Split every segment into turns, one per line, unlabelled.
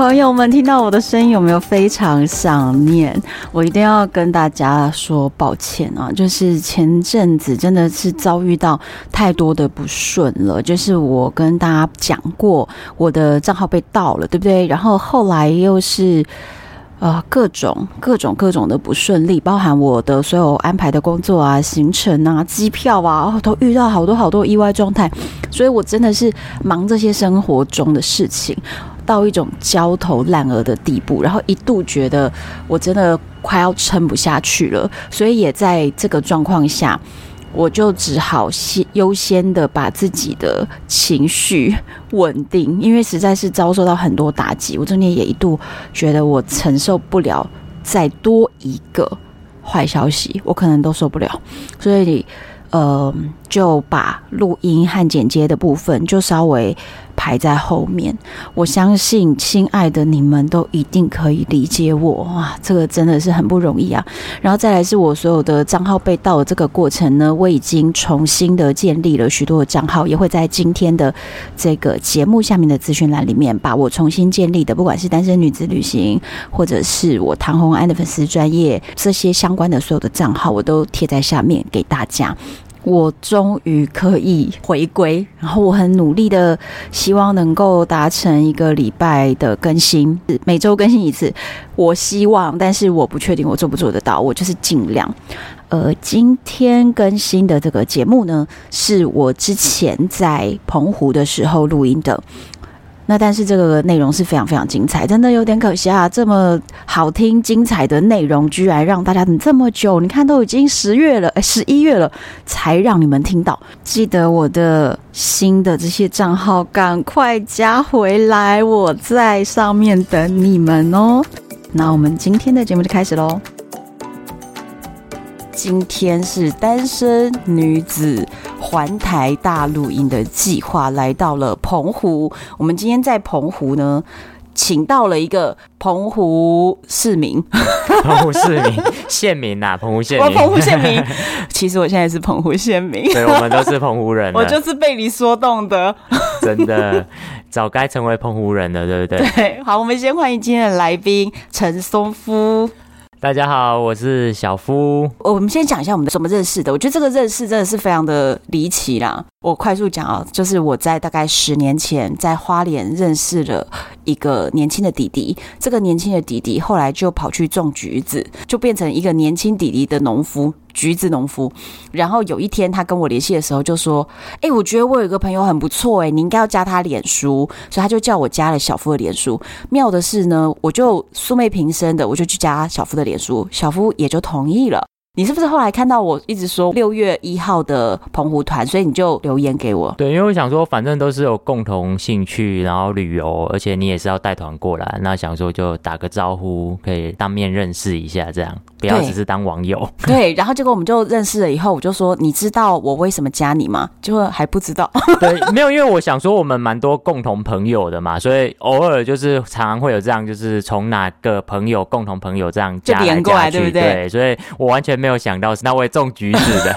朋友们，听到我的声音有没有非常想念？我一定要跟大家说抱歉啊！就是前阵子真的是遭遇到太多的不顺了。就是我跟大家讲过，我的账号被盗了，对不对？然后后来又是呃各种各种各种的不顺利，包含我的所有安排的工作啊、行程啊、机票啊，都遇到好多好多意外状态。所以我真的是忙这些生活中的事情。到一种焦头烂额的地步，然后一度觉得我真的快要撑不下去了，所以也在这个状况下，我就只好先优先的把自己的情绪稳定，因为实在是遭受到很多打击，我中间也一度觉得我承受不了再多一个坏消息，我可能都受不了，所以呃就把录音和剪接的部分就稍微。排在后面，我相信亲爱的你们都一定可以理解我哇，这个真的是很不容易啊。然后再来是我所有的账号被盗的这个过程呢，我已经重新的建立了许多的账号，也会在今天的这个节目下面的资讯栏里面把我重新建立的，不管是单身女子旅行，或者是我唐红安的粉丝专业这些相关的所有的账号，我都贴在下面给大家。我终于可以回归，然后我很努力的希望能够达成一个礼拜的更新，每周更新一次。我希望，但是我不确定我做不做得到，我就是尽量。呃，今天更新的这个节目呢，是我之前在澎湖的时候录音的。那但是这个内容是非常非常精彩，真的有点可惜啊！这么好听、精彩的内容，居然让大家等这么久。你看，都已经十月了，十一月了，才让你们听到。记得我的新的这些账号，赶快加回来，我在上面等你们哦。那我们今天的节目就开始喽。今天是单身女子环台大录音的计划，来到了澎湖。我们今天在澎湖呢，请到了一个澎湖市民，
澎湖市民县民呐，澎湖县民，
我澎湖县民。其实我现在是澎湖县民，
对，我们都是澎湖人。
我就是被你说动的，
真的，早该成为澎湖人了，对不对？
对，好，我们先欢迎今天的来宾陈松夫。
大家好，我是小夫。
我们先讲一下我们怎么认识的。我觉得这个认识真的是非常的离奇啦。我快速讲啊，就是我在大概十年前在花莲认识了一个年轻的弟弟。这个年轻的弟弟后来就跑去种橘子，就变成一个年轻弟弟的农夫。橘子农夫，然后有一天他跟我联系的时候就说：“哎、我觉得我有一个朋友很不错，哎，你应该要加他脸书。”所以他就叫我加了小夫的脸书。妙的是呢，我就素昧平生的，我就去加小夫的脸书，小夫也就同意了。你是不是后来看到我一直说六月一号的澎湖团，所以你就留言给我？
对，因为我想说，反正都是有共同兴趣，然后旅游，而且你也是要带团过来，那想说就打个招呼，可以当面认识一下，这样不要只是当网友。
对，然后结果我们就认识了以后，我就说，你知道我为什么加你吗？就还不知道。
对，没有，因为我想说我们蛮多共同朋友的嘛，所以偶尔就是常常会有这样，就是从哪个朋友共同朋友这样加来加去，就连过来，对不对？对，所以我完全没有想到是那位种橘子的，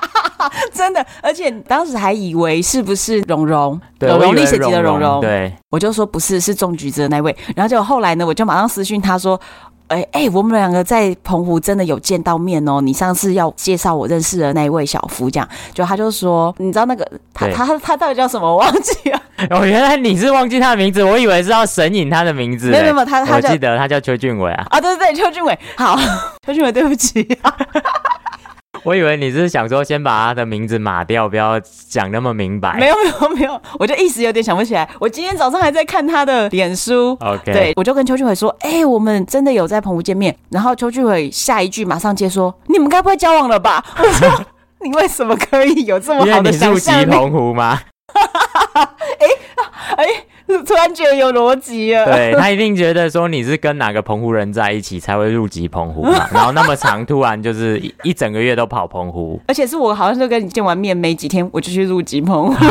真的，而且当时还以为是不是蓉蓉，蓉蓉历险记的蓉蓉，
对，
我就说不是，是种橘子的那位。然后就后来呢，我就马上私讯他说：“哎、欸、哎、欸，我们两个在澎湖真的有见到面哦，你上次要介绍我认识的那一位小夫，这样就他就说，你知道那个他他他，到底叫什么？我忘记了。
哦，原来你是忘记他的名字，我以为是要神隐他的名字。
没有没有，他他
我记得他叫邱俊伟啊。
啊，对对对，邱俊伟，好，邱俊伟，对不起。
我以为你是想说先把他的名字码掉，不要讲那么明白。
没有没有没有，我就一时有点想不起来。我今天早上还在看他的脸书
，OK，
对，我就跟邱俊伟说：“哎、欸，我们真的有在澎湖见面。”然后邱俊伟下一句马上接说：“你们该不会交往了吧？” 我说：“你为什么可以有这么好的想象力？”
因为你澎湖吗？
哎 哎、欸欸，突然觉得有逻辑了。
对，他一定觉得说你是跟哪个澎湖人在一起才会入籍澎湖嘛，然后那么长，突然就是一一整个月都跑澎湖，
而且是我好像就跟你见完面没几天我就去入籍澎湖，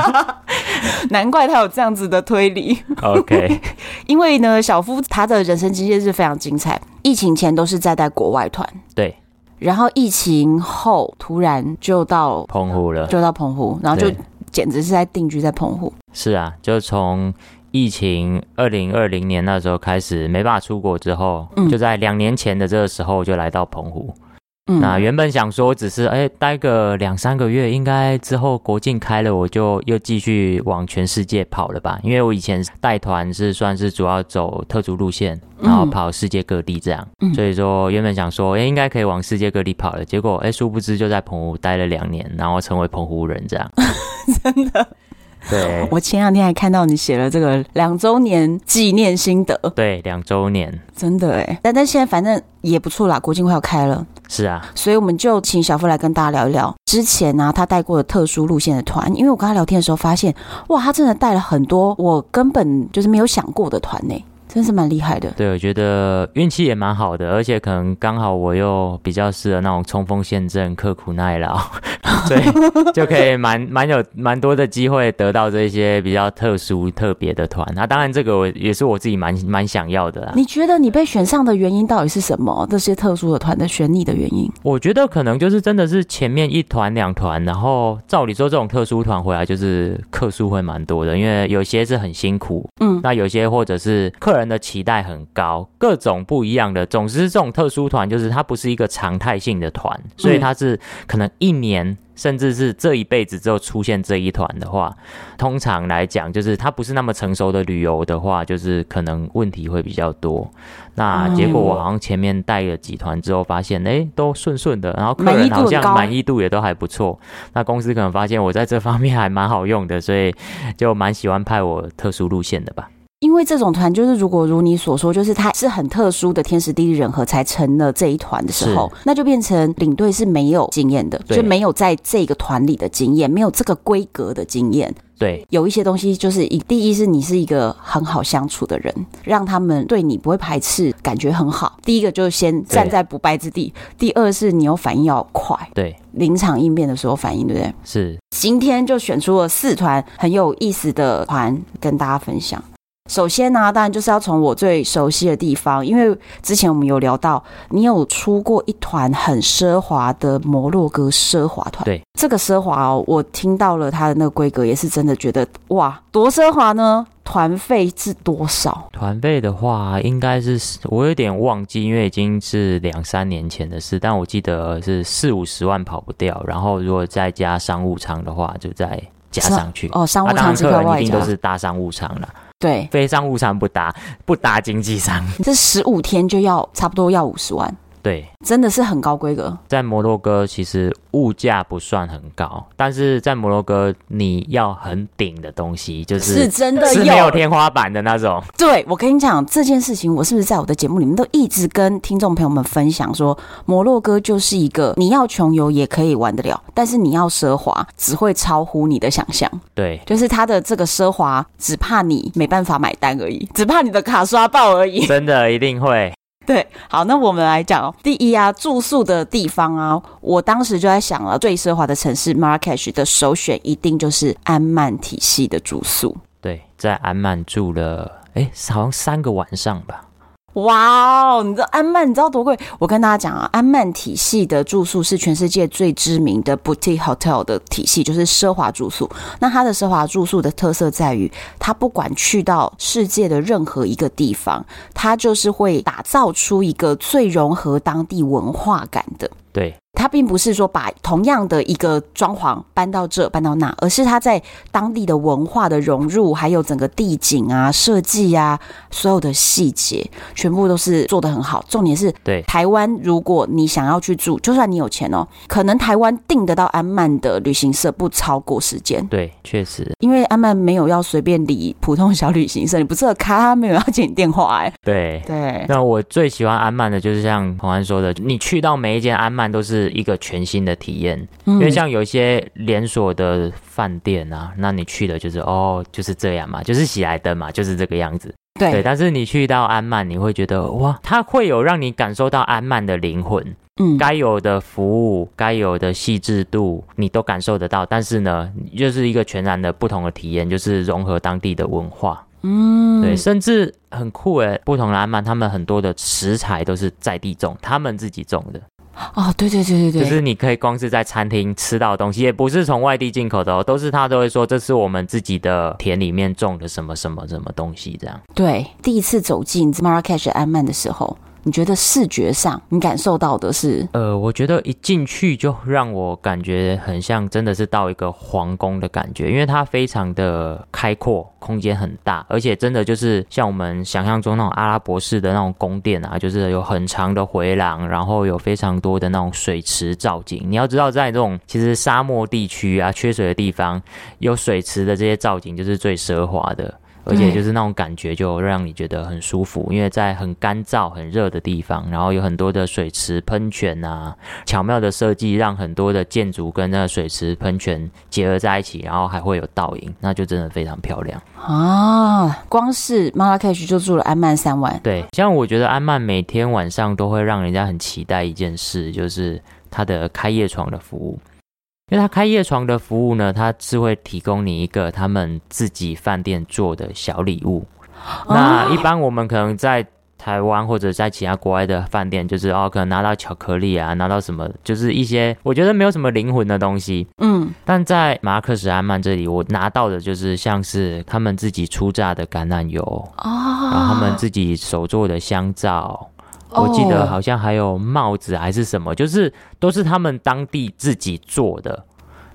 难怪他有这样子的推理。
OK，
因为呢，小夫他的人生经验是非常精彩，疫情前都是在带国外团，
对。
然后疫情后突然就到
澎湖了，
就到澎湖，然后就简直是在定居在澎湖。
是啊，就从疫情二零二零年那时候开始没办法出国之后，嗯、就在两年前的这个时候就来到澎湖。那原本想说只是哎待个两三个月，应该之后国境开了，我就又继续往全世界跑了吧？因为我以前带团是算是主要走特殊路线，然后跑世界各地这样，嗯、所以说原本想说哎应该可以往世界各地跑了，结果哎殊不知就在澎湖待了两年，然后成为澎湖人这样，
真的。
对，
我前两天还看到你写了这个两周年纪念心得。
对，两周年，
真的哎，但但现在反正也不错啦，国庆快要开了。
是啊，
所以我们就请小夫来跟大家聊一聊之前呢、啊，他带过的特殊路线的团。因为我跟他聊天的时候发现，哇，他真的带了很多我根本就是没有想过的团呢。真是蛮厉害的，
对，我觉得运气也蛮好的，而且可能刚好我又比较适合那种冲锋陷阵、刻苦耐劳，所以就可以蛮蛮有蛮多的机会得到这些比较特殊特别的团。那当然，这个我也是我自己蛮蛮想要的啦。
你觉得你被选上的原因到底是什么？这些特殊的团的选你的原因？
我觉得可能就是真的是前面一团两团，然后照理说这种特殊团回来就是客数会蛮多的，因为有些是很辛苦，嗯，那有些或者是客人。人的期待很高，各种不一样的。总之，这种特殊团就是它不是一个常态性的团，所以它是可能一年甚至是这一辈子之后出现这一团的话，通常来讲，就是它不是那么成熟的旅游的话，就是可能问题会比较多。那结果我好像前面带了几团之后，发现哎、欸、都顺顺的，然后客人好像满意度也都还不错。那公司可能发现我在这方面还蛮好用的，所以就蛮喜欢派我特殊路线的吧。
因为这种团就是，如果如你所说，就是它是很特殊的天时地利人和才成了这一团的时候，那就变成领队是没有经验的，就没有在这个团里的经验，没有这个规格的经验。
对，
有一些东西就是一，第一是你是一个很好相处的人，让他们对你不会排斥，感觉很好。第一个就是先站在不败之地，第二是你有反应要快，
对，
临场应变的时候反应，对不对？
是。
今天就选出了四团很有意思的团跟大家分享。首先呢、啊，当然就是要从我最熟悉的地方，因为之前我们有聊到，你有出过一团很奢华的摩洛哥奢华团。
对，
这个奢华哦，我听到了它的那个规格，也是真的觉得哇，多奢华呢？团费是多少？
团费的话，应该是我有点忘记，因为已经是两三年前的事，但我记得是四五十万跑不掉。然后如果再加商务舱的话，就再加上去。
哦，商务舱这个
一定都是大商务舱了。
对，
非商务舱不搭，不搭经济舱。
这十五天就要差不多要五十万。
对，
真的是很高规格。
在摩洛哥其实物价不算很高，但是在摩洛哥你要很顶的东西，就是
是真的
是没有天花板的那种。
对，我跟你讲这件事情，我是不是在我的节目里面都一直跟听众朋友们分享说，摩洛哥就是一个你要穷游也可以玩得了，但是你要奢华只会超乎你的想象。
对，
就是它的这个奢华，只怕你没办法买单而已，只怕你的卡刷爆而已。
真的一定会。
对，好，那我们来讲哦第一啊，住宿的地方啊，我当时就在想了，最奢华的城市 Marrakech 的首选一定就是安曼体系的住宿。
对，在安曼住了，哎，好像三个晚上吧。
哇哦！你知道安曼，你知道多贵？我跟大家讲啊，安曼体系的住宿是全世界最知名的 boutique hotel 的体系，就是奢华住宿。那它的奢华住宿的特色在于，它不管去到世界的任何一个地方，它就是会打造出一个最融合当地文化感的。
对。
它并不是说把同样的一个装潢搬到这搬到那，而是它在当地的文化的融入，还有整个地景啊、设计啊，所有的细节全部都是做得很好。重点是，
对
台湾，如果你想要去住，就算你有钱哦，可能台湾订得到安曼的旅行社不超过时间。
对，确实，
因为安曼没有要随便理普通小旅行社，你不是卡，他没有要接你电话哎。
对
对，
那我最喜欢安曼的就是像彭安说的，你去到每一间安曼都是。是一个全新的体验。嗯、因为像有一些连锁的饭店啊，那你去的就是哦，就是这样嘛，就是喜来登嘛，就是这个样子。对，对，但是你去到安曼，你会觉得哇，它会有让你感受到安曼的灵魂，嗯，该有的服务，该有的细致度，你都感受得到。但是呢，就是一个全然的不同的体验，就是融合当地的文化，嗯，对，甚至很酷诶，不同的安曼，他们很多的食材都是在地种，他们自己种的。
哦，对对对对对，
就是你可以光是在餐厅吃到的东西，也不是从外地进口的哦，都是他都会说这是我们自己的田里面种的什么什么什么东西这样。
对，第一次走进 Marrakesh 安曼的时候。你觉得视觉上你感受到的是？
呃，我觉得一进去就让我感觉很像真的是到一个皇宫的感觉，因为它非常的开阔，空间很大，而且真的就是像我们想象中那种阿拉伯式的那种宫殿啊，就是有很长的回廊，然后有非常多的那种水池造景。你要知道，在这种其实沙漠地区啊，缺水的地方，有水池的这些造景就是最奢华的。而且就是那种感觉，就让你觉得很舒服，因为在很干燥、很热的地方，然后有很多的水池、喷泉啊，巧妙的设计，让很多的建筑跟那个水池、喷泉结合在一起，然后还会有倒影，那就真的非常漂亮
啊！光是马拉喀什就住了安曼三晚，
对，像我觉得安曼每天晚上都会让人家很期待一件事，就是它的开夜床的服务。因为他开夜床的服务呢，他是会提供你一个他们自己饭店做的小礼物。哦、那一般我们可能在台湾或者在其他国外的饭店，就是哦，可能拿到巧克力啊，拿到什么，就是一些我觉得没有什么灵魂的东西。嗯，但在马拉喀什安曼这里，我拿到的就是像是他们自己出榨的橄榄油，哦，然后他们自己手做的香皂。我记得好像还有帽子还是什么，就是都是他们当地自己做的。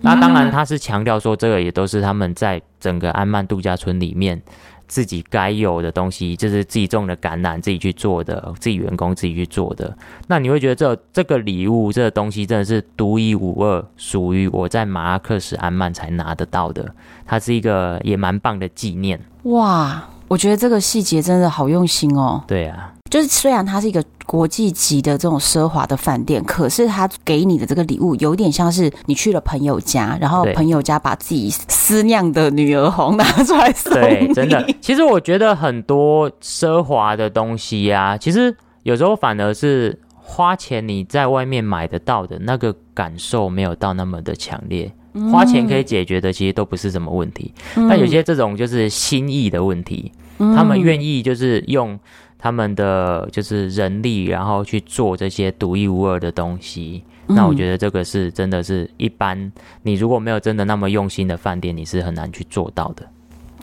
那当然，他是强调说这个也都是他们在整个安曼度假村里面自己该有的东西，就是自己种的橄榄自己去做的，自己员工自己去做的。那你会觉得这这个礼物这个东西真的是独一无二，属于我在马拉克什安曼才拿得到的。它是一个也蛮棒的纪念。
哇，我觉得这个细节真的好用心哦。
对啊。
就是虽然它是一个国际级的这种奢华的饭店，可是它给你的这个礼物有点像是你去了朋友家，然后朋友家把自己私酿的女儿红拿出来。
对，真的。其实我觉得很多奢华的东西呀、啊，其实有时候反而是花钱你在外面买得到的那个感受没有到那么的强烈。花钱可以解决的其实都不是什么问题，但有些这种就是心意的问题，他们愿意就是用。他们的就是人力，然后去做这些独一无二的东西。嗯、那我觉得这个是真的是一般，你如果没有真的那么用心的饭店，你是很难去做到的。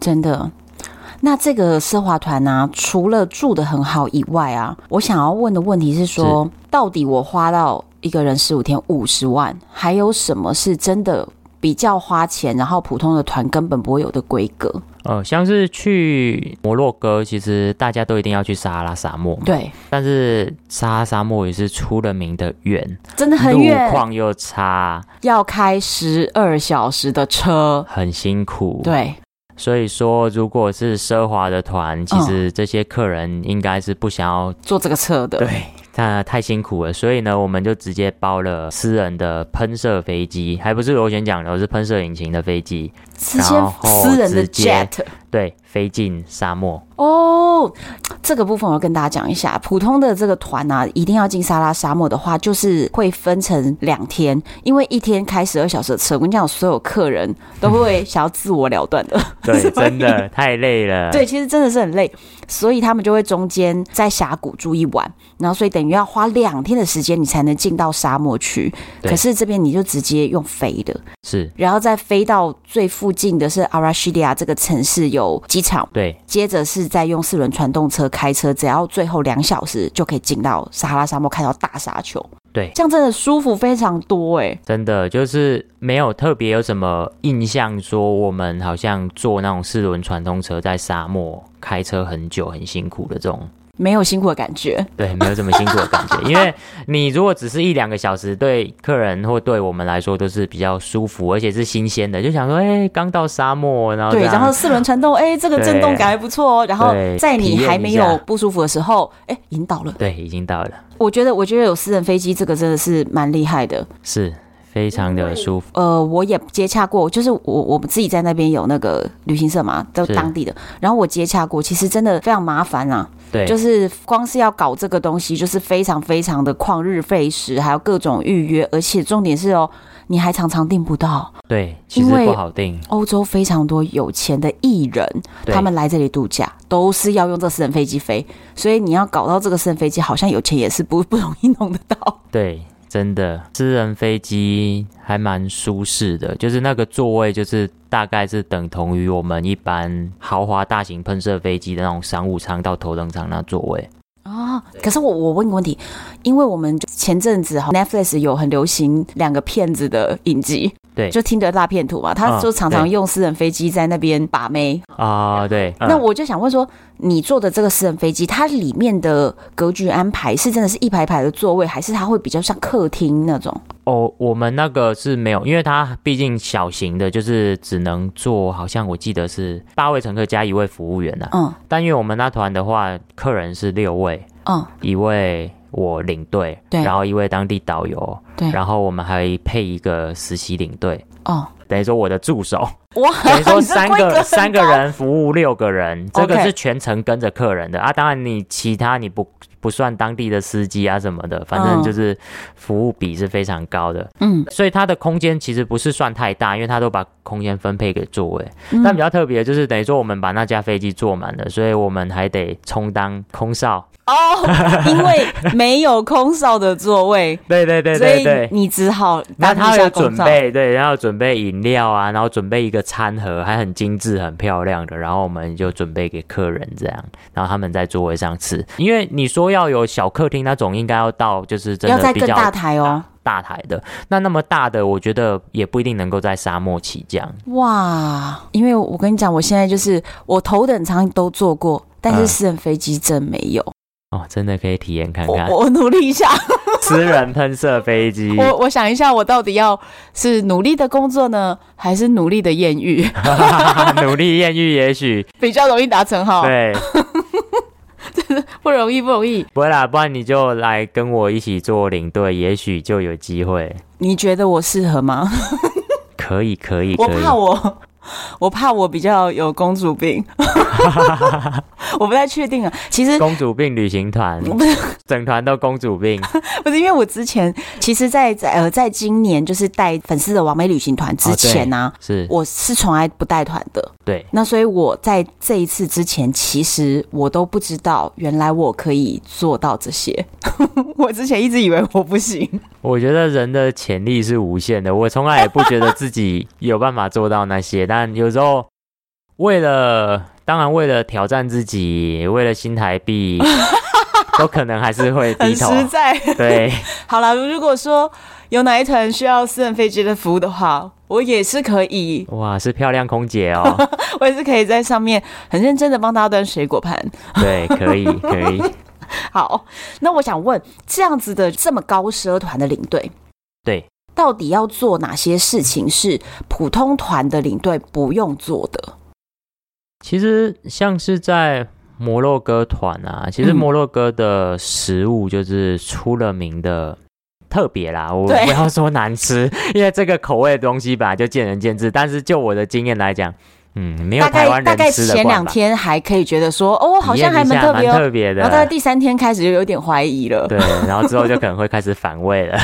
真的。那这个奢华团呢、啊，除了住的很好以外啊，我想要问的问题是说，是到底我花到一个人十五天五十万，还有什么是真的比较花钱，然后普通的团根本不会有的规格？
呃，像是去摩洛哥，其实大家都一定要去撒哈拉沙漠。
对，
但是撒哈拉沙漠也是出了名的远，
真的很远，
路况又差，
要开十二小时的车，
很辛苦。
对，
所以说，如果是奢华的团，其实这些客人应该是不想要
坐这个车的。
对。他太辛苦了，所以呢，我们就直接包了私人的喷射飞机，还不是螺旋桨的，是喷射引擎的飞机，
然后私人的 jet，
对，飞进沙漠。
哦，这个部分我要跟大家讲一下，普通的这个团啊，一定要进撒拉沙漠的话，就是会分成两天，因为一天开十二小时的车，我跟你讲，所有客人都会 想要自我了断的，
对，真的太累了。
对，其实真的是很累，所以他们就会中间在峡谷住一晚，然后所以等于要花两天的时间，你才能进到沙漠去。可是这边你就直接用飞的，
是，
然后再飞到最附近的是阿拉西利亚这个城市有机场，
对，
接着是。再用四轮传动车开车，只要最后两小时就可以进到撒哈拉沙漠，看到大沙丘。
对，
这样真的舒服非常多哎，
真的就是没有特别有什么印象，说我们好像坐那种四轮传动车在沙漠开车很久很辛苦的这种
没有辛苦的感觉。
对，没有这么辛苦的感觉，因为你如果只是一两个小时，对客人或对我们来说都是比较舒服，而且是新鲜的，就想说，哎、欸，刚到沙漠，然后
对，然后四轮传动，哎、欸，这个震动感还不错哦。然后在你还没有不舒服的时候，哎、欸，引导了，
对，已经到了。
我觉得，我觉得有私人飞机这个真的是蛮厉害的，
是。非常的舒服。
呃，我也接洽过，就是我我们自己在那边有那个旅行社嘛，都当地的。然后我接洽过，其实真的非常麻烦啊。
对，
就是光是要搞这个东西，就是非常非常的旷日费时，还有各种预约，而且重点是哦，你还常常订不到。
对，其实不好订。
欧洲非常多有钱的艺人，他们来这里度假都是要用这私人飞机飞，所以你要搞到这个私人飞机，好像有钱也是不不容易弄得到。
对。真的，私人飞机还蛮舒适的，就是那个座位，就是大概是等同于我们一般豪华大型喷射飞机的那种商务舱到头等舱那座位。
啊，可是我我问个问题，因为我们前阵子哈 Netflix 有很流行两个骗子的影集。
对，
就听得大片图嘛，他就常常用私人飞机在那边把妹
啊。对，
那我就想问说，你坐的这个私人飞机，它里面的格局安排是真的是一排排的座位，还是它会比较像客厅那种？
哦，我们那个是没有，因为它毕竟小型的，就是只能坐，好像我记得是八位乘客加一位服务员呐。嗯，但因为我们那团的话，客人是六位，嗯，一位。我领队，对，然后一位当地导游，对，然后我们还配一个实习领队，哦，等于说我的助手，哇，等于说三个三个人服务六个人，这个是全程跟着客人的。啊。当然你其他你不不算当地的司机啊什么的，反正就是服务比是非常高的，嗯，所以它的空间其实不是算太大，因为它都把空间分配给座位。但比较特别的就是等于说我们把那架飞机坐满了，所以我们还得充当空少。哦，
因为没有空少的座位，
对对对对对，
你只好
那他有准备，对，然后准备饮料啊，然后准备一个餐盒，还很精致、很漂亮的，然后我们就准备给客人这样，然后他们在座位上吃。因为你说要有小客厅那种，应该要到就是真的比较
大台哦，
大台的。那那么大的，我觉得也不一定能够在沙漠起降。
哇，因为我跟你讲，我现在就是我头等舱都坐过，但是私人飞机真没有。
哦，真的可以体验看看。
我，我努力一下。
私人喷射飞机。
我我想一下，我到底要是努力的工作呢，还是努力的艳遇？
努力艳遇也许
比较容易达成哈。
对，
真的不容易，不容易。
不会啦，不然你就来跟我一起做领队，也许就有机会。
你觉得我适合吗？
可以，可以，
我怕我。我怕我比较有公主病，我不太确定啊。其实
公主病旅行团 不是整团都公主病，
不是因为我之前其实在，在在呃，在今年就是带粉丝的完美旅行团之前呢、啊哦，是我是从来不带团的。
对，
那所以我在这一次之前，其实我都不知道原来我可以做到这些。我之前一直以为我不行。
我觉得人的潜力是无限的，我从来也不觉得自己有办法做到那些。但有时候，为了当然为了挑战自己，为了新台币，都可能还是会低头。
很实在。
对，好
了，如果说有哪一团需要私人飞机的服务的话，我也是可以。
哇，是漂亮空姐哦！
我也是可以在上面很认真的帮大家端水果盘。
对，可以，可以。
好，那我想问，这样子的这么高奢团的领队，
对，
到底要做哪些事情是普通团的领队不用做的？
其实像是在摩洛哥团啊，其实摩洛哥的食物就是出了名的特别啦。我不要说难吃，因为这个口味的东西本来就见仁见智。但是就我的经验来讲。嗯，没有台湾人吃的。大概大概前
两天还可以觉得说，哦，好像还蛮特别，
特别的。
然后大概第三天开始就有点怀疑了。
对，然后之后就可能会开始反胃了。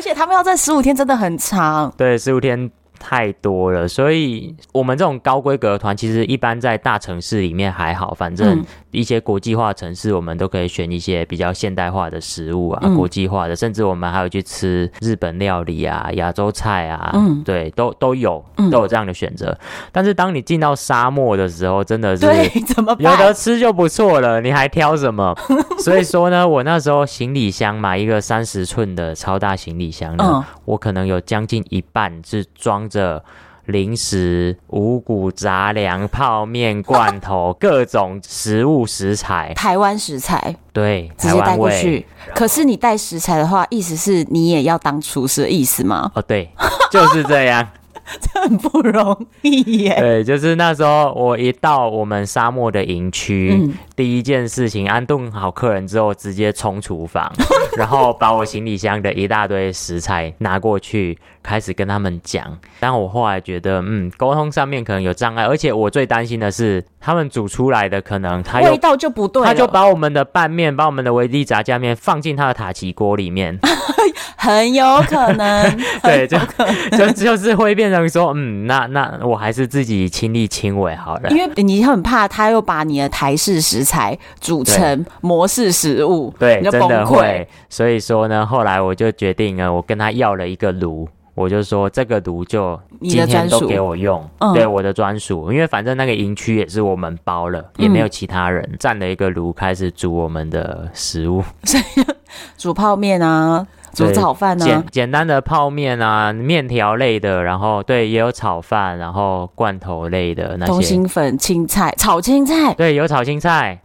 而且他们要在十五天真的很长。
对，十五天。太多了，所以我们这种高规格团，其实一般在大城市里面还好，反正一些国际化城市，我们都可以选一些比较现代化的食物啊，嗯、国际化的，甚至我们还有去吃日本料理啊、亚洲菜啊，嗯，对，都都有都有这样的选择。嗯、但是当你进到沙漠的时候，真的是
怎么
有得吃就不错了，你还挑什么？所以说呢，我那时候行李箱买一个三十寸的超大行李箱呢，嗯、我可能有将近一半是装。着零食、五谷杂粮、泡面、罐头，各种食物食材，
台湾食材，
对，
直接带过去。可是你带食材的话，意思是你也要当厨师的意思吗？
哦，对，就是这样。
这很不容易耶。
对，就是那时候我一到我们沙漠的营区，嗯、第一件事情安顿好客人之后，直接冲厨房，然后把我行李箱的一大堆食材拿过去，开始跟他们讲。但我后来觉得，嗯，沟通上面可能有障碍，而且我最担心的是，他们煮出来的可能他
味道就不对，
他就把我们的拌面，把我们的维力炸酱面放进他的塔奇锅里面，
很有可能，
对，就就 就是会变成。说嗯，那那我还是自己亲力亲为好了，
因为你很怕他又把你的台式食材煮成模式食物，
对，真的会。所以说呢，后来我就决定了，我跟他要了一个炉，我就说这个炉就今天都给我用，对，我的专属，因为反正那个营区也是我们包了，也没有其他人，占了一个炉开始煮我们的食物，
煮泡面啊。煮炒饭啊？
简简单的泡面啊，面条类的，然后对，也有炒饭，然后罐头类的那些。
通心粉、青菜、炒青菜，
对，有炒青菜。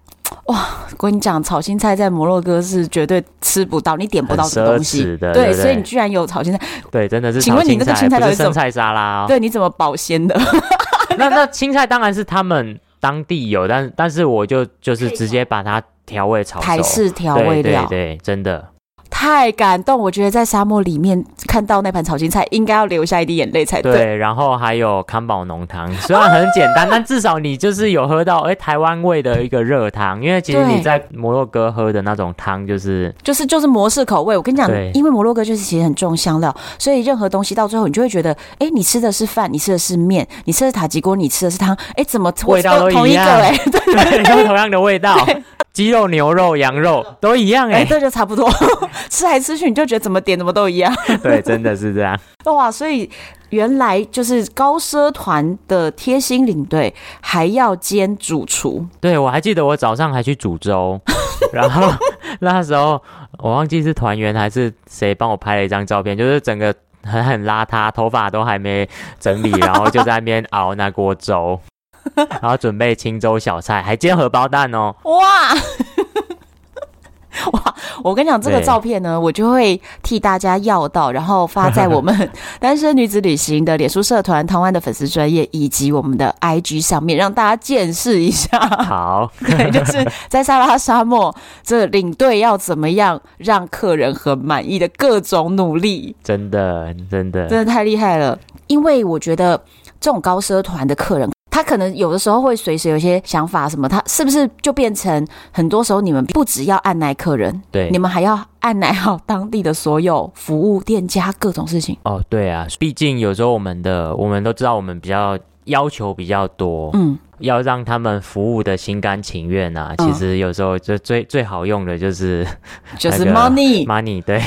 哇，我跟你讲，炒青菜在摩洛哥是绝对吃不到，你点不到的东西。
的，
对，对，对，所以你居然有炒青菜，
对，真的是。
请问你那个青菜到底是
生菜沙拉哦？
对，你怎么保鲜的？
那那青菜当然是他们当地有，但但是我就就是直接把它调味炒熟，
台式调味料，
对，对，对，真的。
太感动，我觉得在沙漠里面看到那盘炒青菜，应该要流下一滴眼泪才对。
对，然后还有康宝浓汤，虽然很简单，但至少你就是有喝到哎、欸、台湾味的一个热汤。因为其实你在摩洛哥喝的那种汤，就是
就是就是模式口味。我跟你讲，因为摩洛哥就是其实很重香料，所以任何东西到最后你就会觉得，哎、欸，你吃的是饭，你吃的是面，你吃的是塔吉锅，你吃的是汤，哎、欸，怎么
味道都一样？同一个哎，
对，对，对，
对，同样的味道。鸡肉、牛肉、羊肉都一样哎、欸，
这就差不多。吃来吃去，你就觉得怎么点怎么都一样。
对，真的是这样。
哇，所以原来就是高奢团的贴心领队还要兼主厨。
对，我还记得我早上还去煮粥，然后 那时候我忘记是团员还是谁帮我拍了一张照片，就是整个很很邋遢，头发都还没整理，然后就在那边熬那锅粥。然后准备清粥小菜，还煎荷包蛋哦！
哇 哇！我跟你讲，这个照片呢，我就会替大家要到，然后发在我们 单身女子旅行的脸书社团、台湾的粉丝专业以及我们的 IG 上面，让大家见识一下。
好，
对，就是在撒哈拉沙漠，这领队要怎么样让客人很满意的各种努力，
真的，真的，
真的太厉害了！因为我觉得这种高奢团的客人。他可能有的时候会随时有一些想法，什么？他是不是就变成很多时候你们不只要按耐客人，
对，
你们还要按耐好当地的所有服务店家各种事情。
哦，对啊，毕竟有时候我们的我们都知道，我们比较要求比较多，嗯，要让他们服务的心甘情愿啊。其实有时候就最最好用的就是
就是 money
money，对，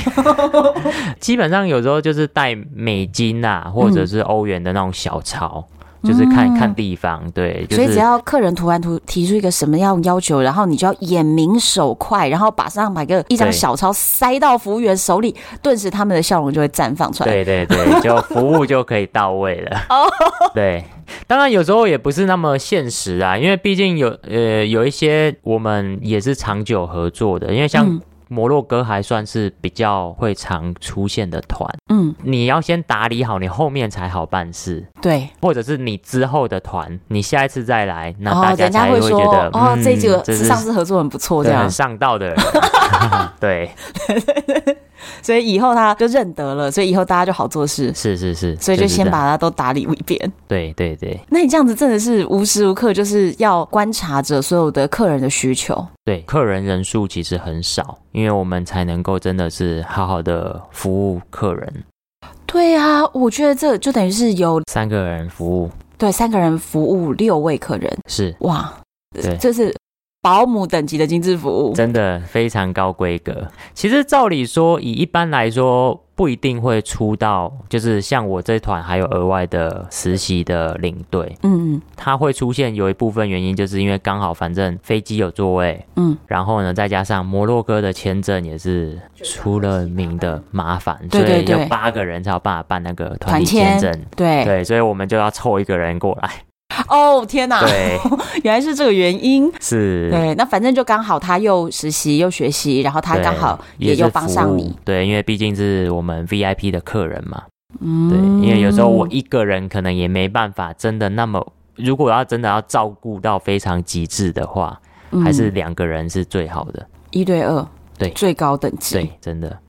基本上有时候就是带美金啊，或者是欧元的那种小钞。就是看、嗯、看地方，对，就是、
所以只要客人突然突提出一个什么样要求，然后你就要眼明手快，然后马上把个一张小钞塞到服务员手里，顿时他们的笑容就会绽放出来。
对对对，就服务就可以到位了。哦，对，当然有时候也不是那么现实啊，因为毕竟有呃有一些我们也是长久合作的，因为像。嗯摩洛哥还算是比较会常出现的团，嗯，你要先打理好，你后面才好办事，
对，
或者是你之后的团，你下一次再来，那大家才会觉得，
哦，这几个上次合作很不错，这样。
很上道的人，对。
所以以后他就认得了，所以以后大家就好做事。
是是是，
所以就先把他都打理一遍。
对对对。
那你这样子真的是无时无刻就是要观察着所有的客人的需求。
对，客人人数其实很少，因为我们才能够真的是好好的服务客人。
对啊，我觉得这就等于是有
三个人服务。
对，三个人服务六位客人。
是
哇，对，这是。保姆等级的精致服务，
真的非常高规格。其实照理说，以一般来说，不一定会出到，就是像我这团还有额外的实习的领队，嗯，他会出现有一部分原因就是因为刚好反正飞机有座位，嗯，然后呢再加上摩洛哥的签证也是出了名的麻烦，所以有八个人才有办法办那个团体签证，
对。
对，所以我们就要凑一个人过来。
哦天哪！
对，
原来是这个原因。
是，
对，那反正就刚好他又实习又学习，然后他刚好也又帮上你。
对，因为毕竟是我们 VIP 的客人嘛。嗯。对，因为有时候我一个人可能也没办法，真的那么，如果要真的要照顾到非常极致的话，嗯、还是两个人是最好的。
一对二。
对，
最高等级。
对，真的。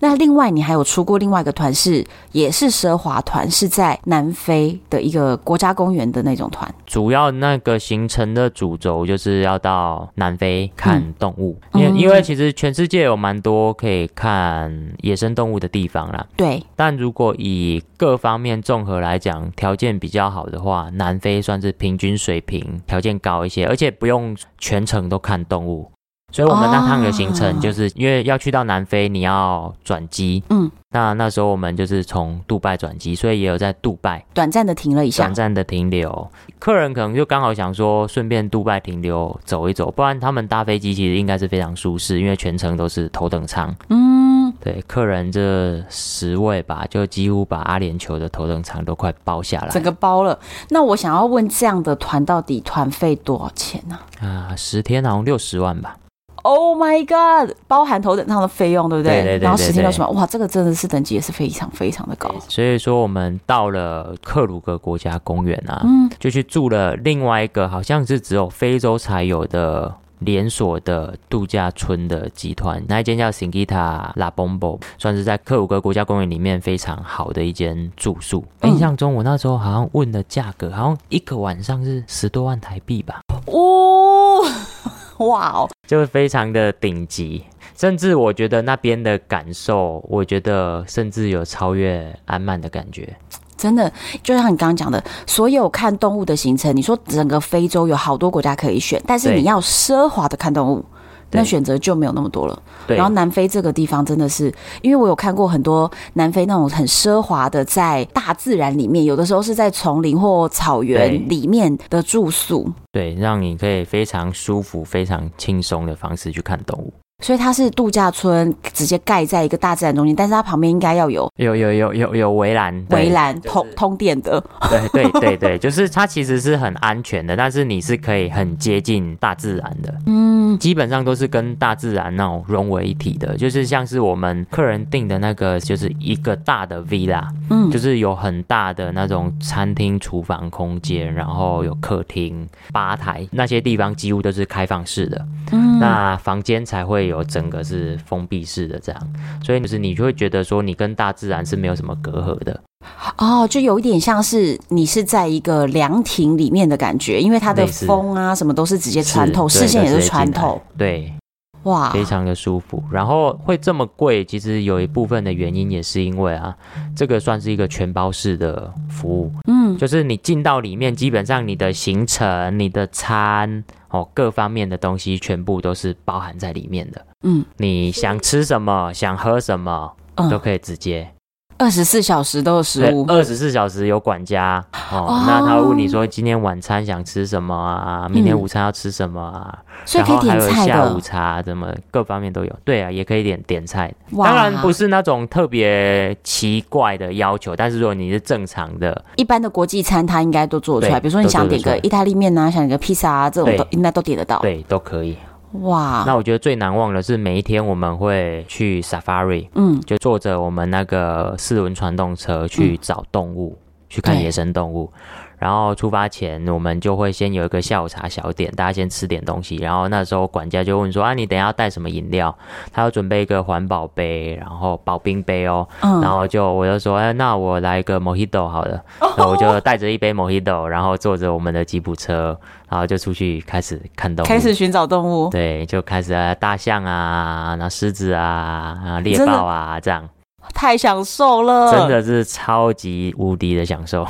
那另外，你还有出过另外一个团，是也是奢华团，是在南非的一个国家公园的那种团。
主要那个行程的主轴就是要到南非看动物，因、嗯、因为其实全世界有蛮多可以看野生动物的地方啦。
对。
但如果以各方面综合来讲，条件比较好的话，南非算是平均水平，条件高一些，而且不用全程都看动物。所以，我们那趟的行程就是因为要去到南非，你要转机。嗯，那那时候我们就是从杜拜转机，所以也有在杜拜
短暂的停了一下，
短暂的停留。客人可能就刚好想说，顺便杜拜停留走一走，不然他们搭飞机其实应该是非常舒适，因为全程都是头等舱。嗯，对，客人这十位吧，就几乎把阿联酋的头等舱都快包下来，
整个包了。那我想要问，这样的团到底团费多少钱呢？
啊，十天好像六十万吧。
Oh my god！包含头等舱的费用，对不对？
对对对，对，
然后十天六十万，哇，这个真的是等级也是非常非常的高。
所以说，我们到了克鲁格国家公园啊，嗯，就去住了另外一个好像是只有非洲才有的连锁的度假村的集团，那一间叫 Singita La Bombo，算是在克鲁格国家公园里面非常好的一间住宿。嗯、印象中，我那时候好像问的价格，好像一个晚上是十多万台币吧。哦。
哇哦，
就是非常的顶级，甚至我觉得那边的感受，我觉得甚至有超越安曼的感觉。
真的，就像你刚刚讲的，所有看动物的行程，你说整个非洲有好多国家可以选，但是你要奢华的看动物。那选择就没有那么多了。对。然后南非这个地方真的是，因为我有看过很多南非那种很奢华的，在大自然里面，有的时候是在丛林或草原里面的住宿。
对，让你可以非常舒服、非常轻松的方式去看动物。
所以它是度假村，直接盖在一个大自然中间，但是它旁边应该要有
有有有有有围栏，
围栏通通电的。
对对对对，就是它其实是很安全的，但是你是可以很接近大自然的。嗯，基本上都是跟大自然那种融为一体的，就是像是我们客人订的那个，就是一个大的 villa，嗯，就是有很大的那种餐厅、厨房空间，然后有客厅、吧台，那些地方几乎都是开放式的。嗯，那房间才会。有整个是封闭式的这样，所以就是你就会觉得说你跟大自然是没有什么隔阂的
哦，就有一点像是你是在一个凉亭里面的感觉，因为它的风啊什么都是直接穿透，视线也是穿透，
对，哇，非常的舒服。然后会这么贵，其实有一部分的原因也是因为啊，这个算是一个全包式的服务，嗯，就是你进到里面，基本上你的行程、你的餐。哦，各方面的东西全部都是包含在里面的。嗯，你想吃什么，想喝什么，嗯、都可以直接。
二十四小时都有食物，
二十四小时有管家哦，哦。那他会问你说，今天晚餐想吃什么啊？明天午餐要吃什么啊？
嗯、所以可以点菜的。下午茶，怎么各方面都有。对啊，也可以点点菜。当然不是那种特别奇怪的要求，但是如果你是正常的，一般的国际餐，他应该都做出来。比如说你想点个意大利面啊，想点个披萨啊，这种都应该都点得到。
对，都可以。
哇，
那我觉得最难忘的是每一天我们会去 Safari，嗯，就坐着我们那个四轮传动车去找动物，嗯、去看野生动物。然后出发前，我们就会先有一个下午茶小点，大家先吃点东西。然后那时候管家就问说：“啊，你等一下要带什么饮料？”他要准备一个环保杯，然后保冰杯哦。嗯、然后就我就说：“哎，那我来一个 Mojito 好了。哦”然后我就带着一杯 Mojito，然后坐着我们的吉普车，然后就出去开始看动物，
开始寻找动物。
对，就开始啊，大象啊，然后狮子啊，啊，猎豹啊，这样。
太享受了，
真的是超级无敌的享受。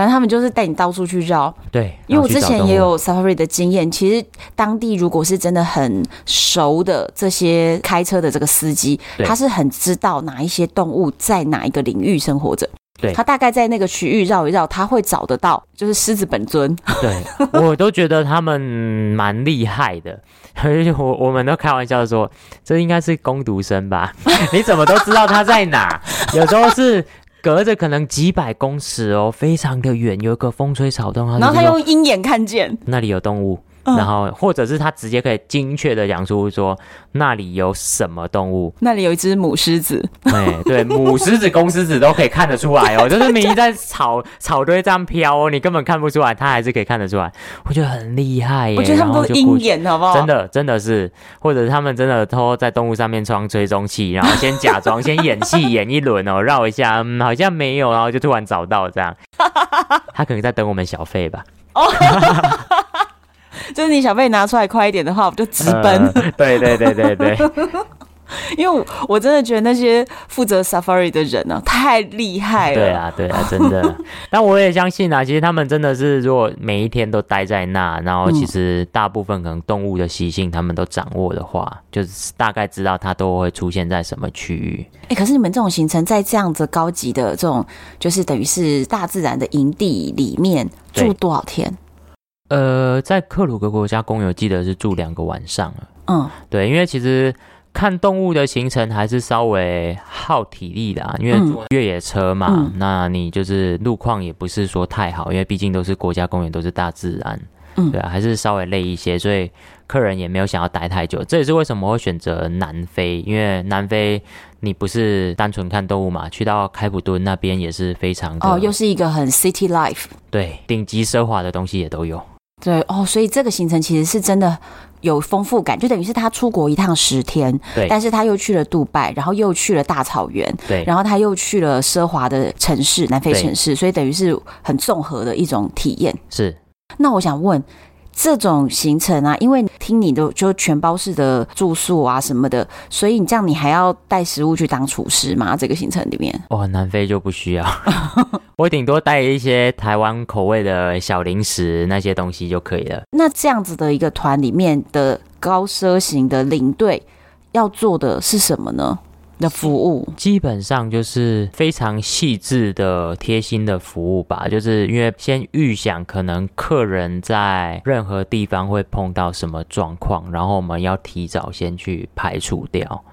反正他们就是带你到处去绕。
对，
因为我之前也有 safari 的经验，其实当地如果是真的很熟的这些开车的这个司机，他是很知道哪一些动物在哪一个领域生活着。
对，
他大概在那个区域绕一绕，他会找得到，就是狮子本尊。
对，我都觉得他们蛮厉害的。而且我我们都开玩笑说，这应该是攻读生吧？你怎么都知道他在哪？有时候是隔着可能几百公尺哦，非常的远，有一个风吹草动，
然后他用鹰眼看见
那里有动物。然后，或者是他直接可以精确的讲出说那里有什么动物，
那里有一只母狮子，
对对，母狮子、公狮子都可以看得出来哦，就是明明在草草堆这样飘哦，你根本看不出来，他还是可以看得出来，我觉得很厉害耶。
我觉得他们都是鹰眼，好不好？
真的真的是，或者是他们真的偷在动物上面装追踪器，然后先假装先演戏演一轮哦，绕一下，嗯，好像没有，然后就突然找到这样，他可能在等我们小费吧。
就是你小费拿出来快一点的话，我就直奔。呃、
对对对对对，
因为我，我真的觉得那些负责 Safari 的人呢、啊，太厉害了。
对啊，对啊，真的。但我也相信啊，其实他们真的是，如果每一天都待在那，然后其实大部分可能动物的习性他们都掌握的话，就是大概知道它都会出现在什么区域。
哎、欸，可是你们这种行程在这样子高级的这种，就是等于是大自然的营地里面住多少天？
呃，在克鲁格国家公园，记得是住两个晚上了。
嗯，
对，因为其实看动物的行程还是稍微耗体力的啊，因为越野车嘛，嗯、那你就是路况也不是说太好，因为毕竟都是国家公园，都是大自然。嗯，对啊，还是稍微累一些，所以客人也没有想要待太久。这也是为什么会选择南非，因为南非你不是单纯看动物嘛，去到开普敦那边也是非常
哦，又是一个很 city life，
对，顶级奢华的东西也都有。
对哦，所以这个行程其实是真的有丰富感，就等于是他出国一趟十天，
对，
但是他又去了杜拜，然后又去了大草原，
对，
然后他又去了奢华的城市，南非城市，所以等于是很综合的一种体验。
是，
那我想问。这种行程啊，因为听你的就全包式的住宿啊什么的，所以你这样你还要带食物去当厨师吗？这个行程里面，
哦，南非就不需要，我顶多带一些台湾口味的小零食那些东西就可以了。
那这样子的一个团里面的高奢型的领队要做的是什么呢？的服务
基本上就是非常细致的贴心的服务吧，就是因为先预想可能客人在任何地方会碰到什么状况，然后我们要提早先去排除掉，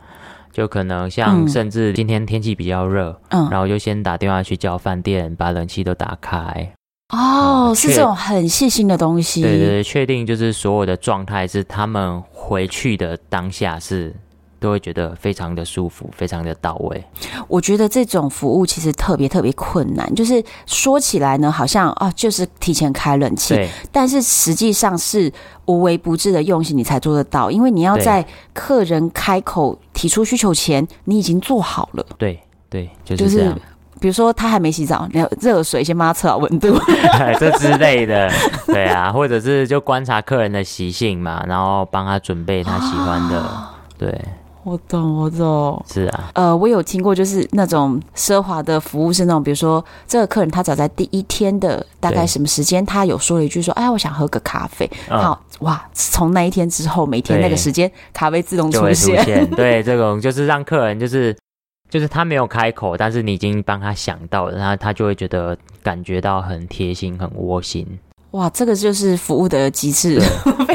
就可能像甚至今天天气比较热，嗯，然后就先打电话去叫饭店把冷气都打开。
哦，是这种很细心的东西。
对对对，确定就是所有的状态是他们回去的当下是。都会觉得非常的舒服，非常的到位。
我觉得这种服务其实特别特别困难，就是说起来呢，好像哦，就是提前开冷气，但是实际上是无微不至的用心，你才做得到。因为你要在客人开口提出需求前，你已经做好了。
对对，就是这样。就是、
比如说他还没洗澡，你要热水先帮他测好温度，
这之类的。对啊，或者是就观察客人的习性嘛，然后帮他准备他喜欢的，啊、对。
我懂，我懂。
是啊，
呃，我有听过，就是那种奢华的服务是那种，比如说这个客人他早在第一天的大概什么时间，他有说了一句说：“哎，我想喝个咖啡。嗯”好，哇，从那一天之后，每天那个时间咖啡自动出现。出现
对，这种就是让客人就是就是他没有开口，但是你已经帮他想到了，然后他就会觉得感觉到很贴心、很窝心。
哇，这个就是服务的机制。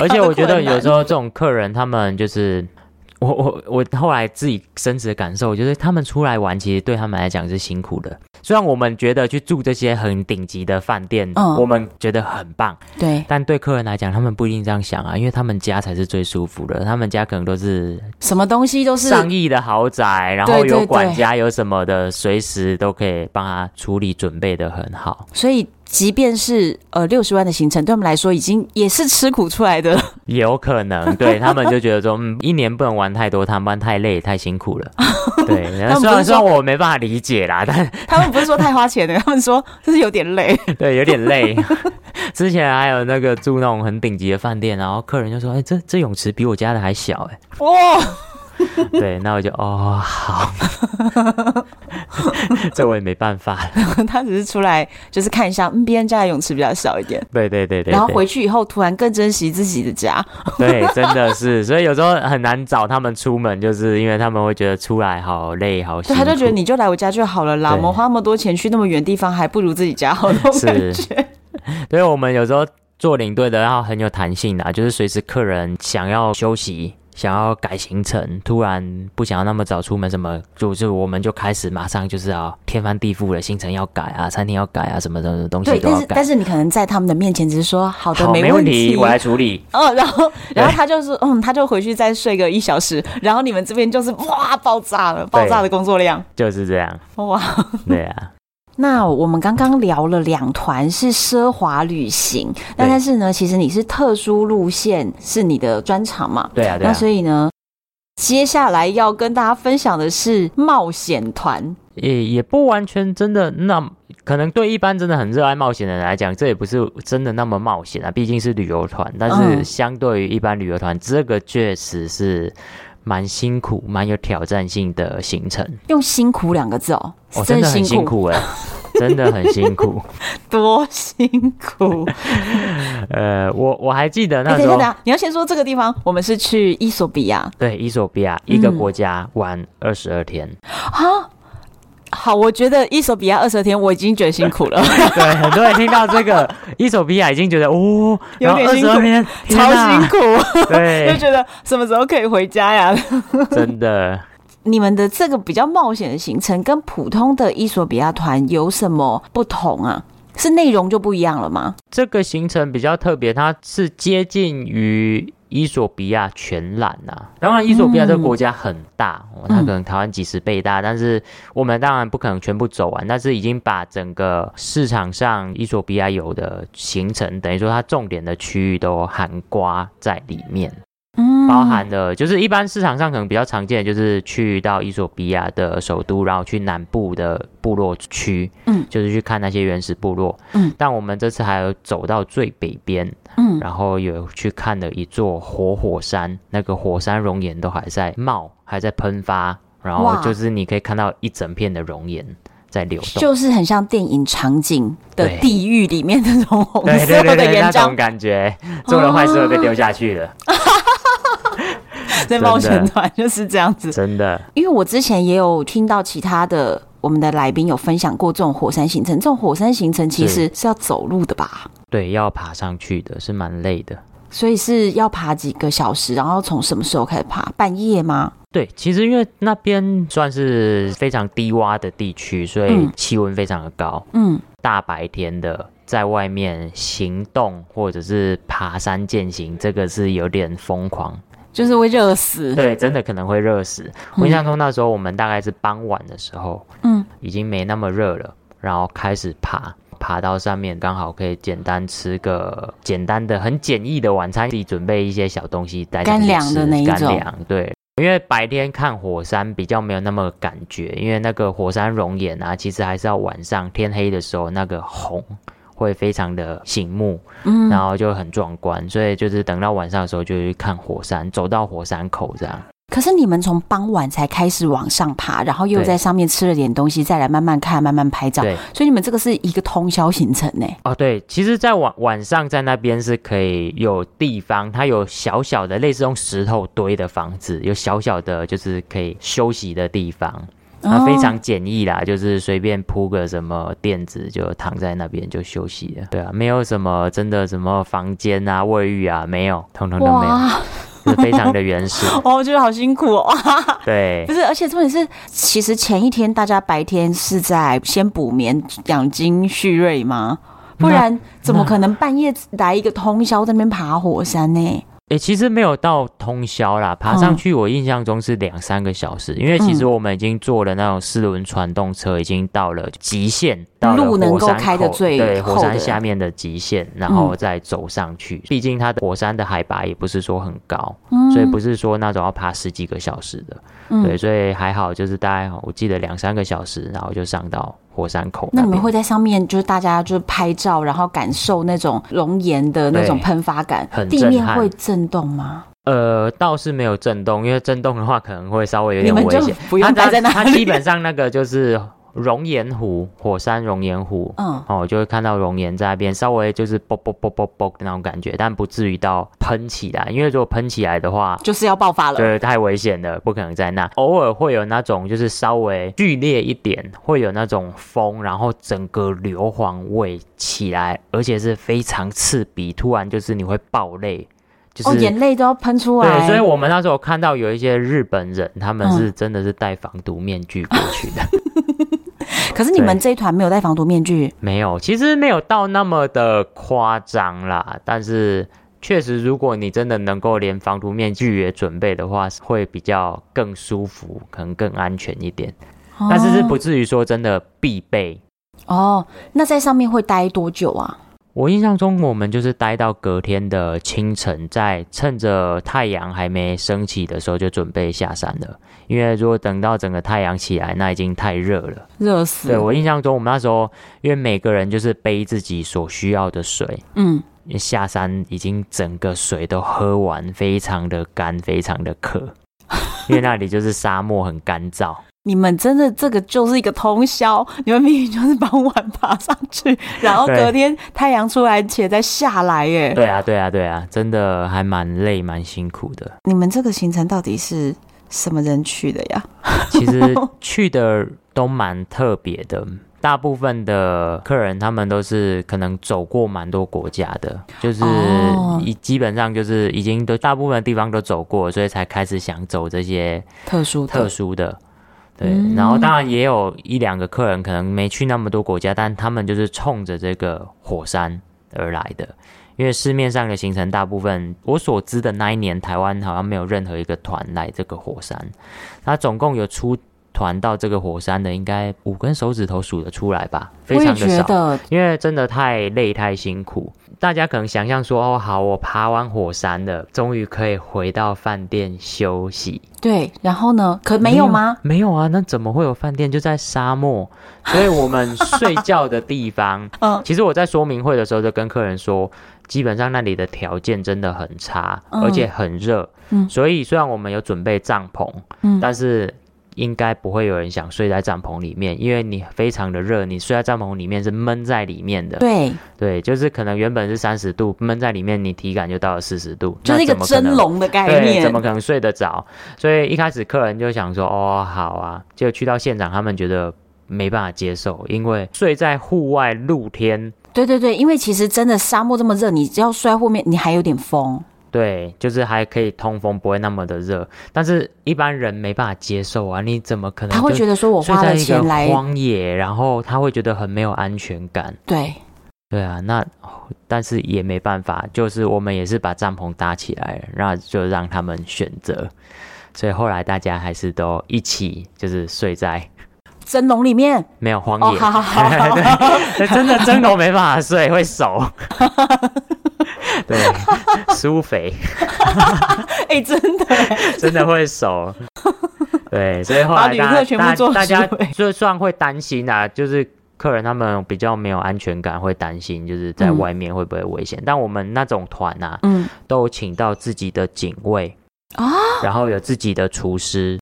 而且我觉得有时候这种客人他们就是。我我我后来自己深切的感受，就是他们出来玩，其实对他们来讲是辛苦的。虽然我们觉得去住这些很顶级的饭店，嗯，我们觉得很棒，
对。
但对客人来讲，他们不一定这样想啊，因为他们家才是最舒服的。他们家可能都是
什么东西都是
上亿的豪宅，然后有管家，有什么的，随时都可以帮他处理准备的很好。
所以。即便是呃六十万的行程，对我们来说已经也是吃苦出来的。
有可能，对他们就觉得说，嗯，一年不能玩太多，他们太累太辛苦了。对，虽然说我没办法理解啦，但
他们不是说太花钱的，他们说就是有点累。
对，有点累。之前还有那个住那种很顶级的饭店，然后客人就说：“哎、欸，这这泳池比我家的还小。”哎，哇。对，那我就哦好，这我也没办法。
他只是出来就是看一下，嗯，别人家的泳池比较小一点。
对对对对。
然后回去以后，突然更珍惜自己的家。
对，真的是，所以有时候很难找他们出门，就是因为他们会觉得出来好累，好辛苦。
对，他就觉得你就来我家就好了啦，我们花那么多钱去那么远地方，还不如自己家好那种感觉。
对，我们有时候做领队的，然后很有弹性的，就是随时客人想要休息。想要改行程，突然不想要那么早出门，什么就就我们就开始马上就是要天翻地覆的行程要改啊，餐厅要改啊，什么什么东西都要改。
对，但是但是你可能在他们的面前只是说好的，
好
没问题，
我来处理。
哦，然后然后他就是嗯，他就回去再睡个一小时，然后你们这边就是哇爆炸了，爆炸的工作量
就是这样。哇，对啊。
那我们刚刚聊了两团是奢华旅行，那但是呢，其实你是特殊路线是你的专长嘛？
对啊，对啊。
那所以呢，接下来要跟大家分享的是冒险团。
也也不完全真的，那可能对一般真的很热爱冒险的人来讲，这也不是真的那么冒险啊。毕竟是旅游团，但是相对于一般旅游团，这个确实是蛮辛苦、蛮有挑战性的行程。
用“辛苦”两个字哦。
哦，真的很辛苦哎，真的很辛苦，
多辛苦。
呃，我我还记得那时候，
你要先说这个地方，我们是去伊索比亚，
对，伊索比亚一个国家玩二十二天。
好，好，我觉得伊索比亚二十天我已经觉得辛苦了。
对，很多人听到这个伊索比亚已经觉得哦，
有点辛苦，超辛苦，
对，
就觉得什么时候可以回家呀？
真的。
你们的这个比较冒险的行程跟普通的伊索比亚团有什么不同啊？是内容就不一样了吗？
这个行程比较特别，它是接近于伊索比亚全览呐、啊。当然，伊索比亚这个国家很大，嗯、它可能台湾几十倍大，但是我们当然不可能全部走完，但是已经把整个市场上伊索比亚有的行程，等于说它重点的区域都涵盖在里面。嗯，包含的就是一般市场上可能比较常见的，就是去到伊索比亚的首都，然后去南部的部落区，嗯，就是去看那些原始部落，嗯。但我们这次还有走到最北边，嗯，然后有去看了一座活火山，那个火山熔岩都还在冒，还在喷发，然后就是你可以看到一整片的熔岩在流动，
就是很像电影场景的地狱里面那种红色的岩浆，
那种感觉，做了坏事会被丢下去了。哦
在冒险团 就是这样子，
真的。
因为我之前也有听到其他的我们的来宾有分享过这种火山行程，这种火山行程其实是要走路的吧？
对，要爬上去的，是蛮累的。
所以是要爬几个小时，然后从什么时候开始爬？半夜吗？
对，其实因为那边算是非常低洼的地区，所以气温非常的高。嗯，大白天的在外面行动或者是爬山健行，这个是有点疯狂。
就是会热死，
对，真的可能会热死。我印象中那时候我们大概是傍晚的时候，嗯，已经没那么热了，然后开始爬，爬到上面刚好可以简单吃个简单的、很简易的晚餐，自己准备一些小东西带干
粮的那一种，干
粮。对，因为白天看火山比较没有那么感觉，因为那个火山熔岩啊，其实还是要晚上天黑的时候那个红。会非常的醒目，嗯，然后就很壮观，所以就是等到晚上的时候就去看火山，走到火山口这样。
可是你们从傍晚才开始往上爬，然后又在上面吃了点东西，再来慢慢看、慢慢拍照。对，所以你们这个是一个通宵行程呢？
哦，对，其实，在晚晚上在那边是可以有地方，它有小小的类似用石头堆的房子，有小小的就是可以休息的地方。那非常简易啦，就是随便铺个什么垫子，就躺在那边就休息了。对啊，没有什么真的什么房间啊、卫浴啊，没有，通通都没有，是非常的原始。
哦，我觉得好辛苦哦。
对，
不是，而且重点是，其实前一天大家白天是在先补眠、养精蓄锐吗？不然怎么可能半夜来一个通宵在那边爬火山呢？
诶、欸，其实没有到通宵啦，爬上去我印象中是两三个小时，嗯、因为其实我们已经坐了那种四轮传动车，已经到了极限，到了火山口，路能够开的最对，火山下面的极限，然后再走上去。毕、嗯、竟它的火山的海拔也不是说很高，嗯、所以不是说那种要爬十几个小时的，嗯、对，所以还好，就是大概我记得两三个小时，然后就上到。火山口那，
那你们会在上面，就是大家就是拍照，然后感受那种熔岩的那种喷发感，很地面会震动吗？
呃，倒是没有震动，因为震动的话可能会稍微有点危险。
不用待在那里。
它基本上那个就是熔岩湖，火山熔岩湖，嗯，哦，就会看到熔岩在那边，稍微就是啵啵啵啵啵的那种感觉，但不至于到喷起来，因为如果喷起来的话，
就是要爆发了，
对，太危险了，不可能在那。偶尔会有那种就是稍微剧烈一点，会有那种风，然后整个硫磺味起来，而且是非常刺鼻，突然就是你会爆泪。就是、哦，
眼泪都要喷出来。
对，所以我们那时候看到有一些日本人，他们是真的是戴防毒面具过去的。
嗯、可是你们这一团没有戴防毒面具？
没有，其实没有到那么的夸张啦。但是确实，如果你真的能够连防毒面具也准备的话，会比较更舒服，可能更安全一点。哦、但是是不至于说真的必备。
哦，那在上面会待多久啊？
我印象中，我们就是待到隔天的清晨，在趁着太阳还没升起的时候就准备下山了。因为如果等到整个太阳起来，那已经太热了，
热死。
对，我印象中，我们那时候因为每个人就是背自己所需要的水，嗯，下山已经整个水都喝完，非常的干，非常的渴，因为那里就是沙漠，很干燥。
你们真的这个就是一个通宵，你们明明就是傍晚爬上去，然后隔天太阳出来且再下来，耶。
对啊，对啊，对啊，真的还蛮累，蛮辛苦的。
你们这个行程到底是什么人去的呀？
其实去的都蛮特别的，大部分的客人他们都是可能走过蛮多国家的，就是一基本上就是已经都大部分的地方都走过，所以才开始想走这些
特殊
特殊的。对，然后当然也有一两个客人可能没去那么多国家，但他们就是冲着这个火山而来的。因为市面上的行程大部分，我所知的那一年台湾好像没有任何一个团来这个火山。他总共有出团到这个火山的，应该五根手指头数得出来吧，非常的少。因为真的太累太辛苦。大家可能想象说，哦，好，我爬完火山了，终于可以回到饭店休息。
对，然后呢？可没有吗？
没有，没有啊，那怎么会有饭店？就在沙漠，所以我们睡觉的地方，嗯，其实我在说明会的时候就跟客人说，基本上那里的条件真的很差，而且很热，嗯，所以虽然我们有准备帐篷，嗯，但是。应该不会有人想睡在帐篷里面，因为你非常的热，你睡在帐篷里面是闷在里面的。
对
对，就是可能原本是三十度，闷在里面，你体感就到了四十度，
就是一个蒸笼的概念，
对，怎么可能睡得着？所以一开始客人就想说：“哦，好啊。”就去到现场，他们觉得没办法接受，因为睡在户外露天。
对对对，因为其实真的沙漠这么热，你只要睡在后面，你还有点风。
对，就是还可以通风，不会那么的热，但是一般人没办法接受啊！你怎么可能？
他会觉得说我花了钱来
荒野，然后他会觉得很没有安全感。
对，
对啊，那但是也没办法，就是我们也是把帐篷搭起来，那就让他们选择。所以后来大家还是都一起，就是睡在
蒸笼里面，
没有荒野。对，真的蒸笼没办法睡，会熟。对，舒肥，
哎、欸，真的，
真的会熟。对，所以后来大家大大家就算会担心啊，就是客人他们比较没有安全感，会担心就是在外面会不会危险。嗯、但我们那种团啊，嗯，都请到自己的警卫啊，然后有自己的厨师。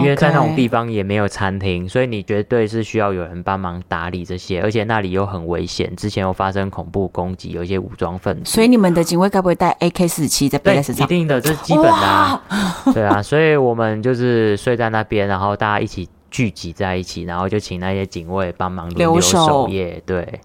因为在那种地方也没有餐厅，所以你绝对是需要有人帮忙打理这些，而且那里又很危险，之前又发生恐怖攻击，有一些武装分子。
所以你们的警卫该不会带 AK 四十七在背在身上？
一定的，这是基本的啊。对啊，所以我们就是睡在那边，然后大家一起聚集在一起，然后就请那些警卫帮忙留守夜。对，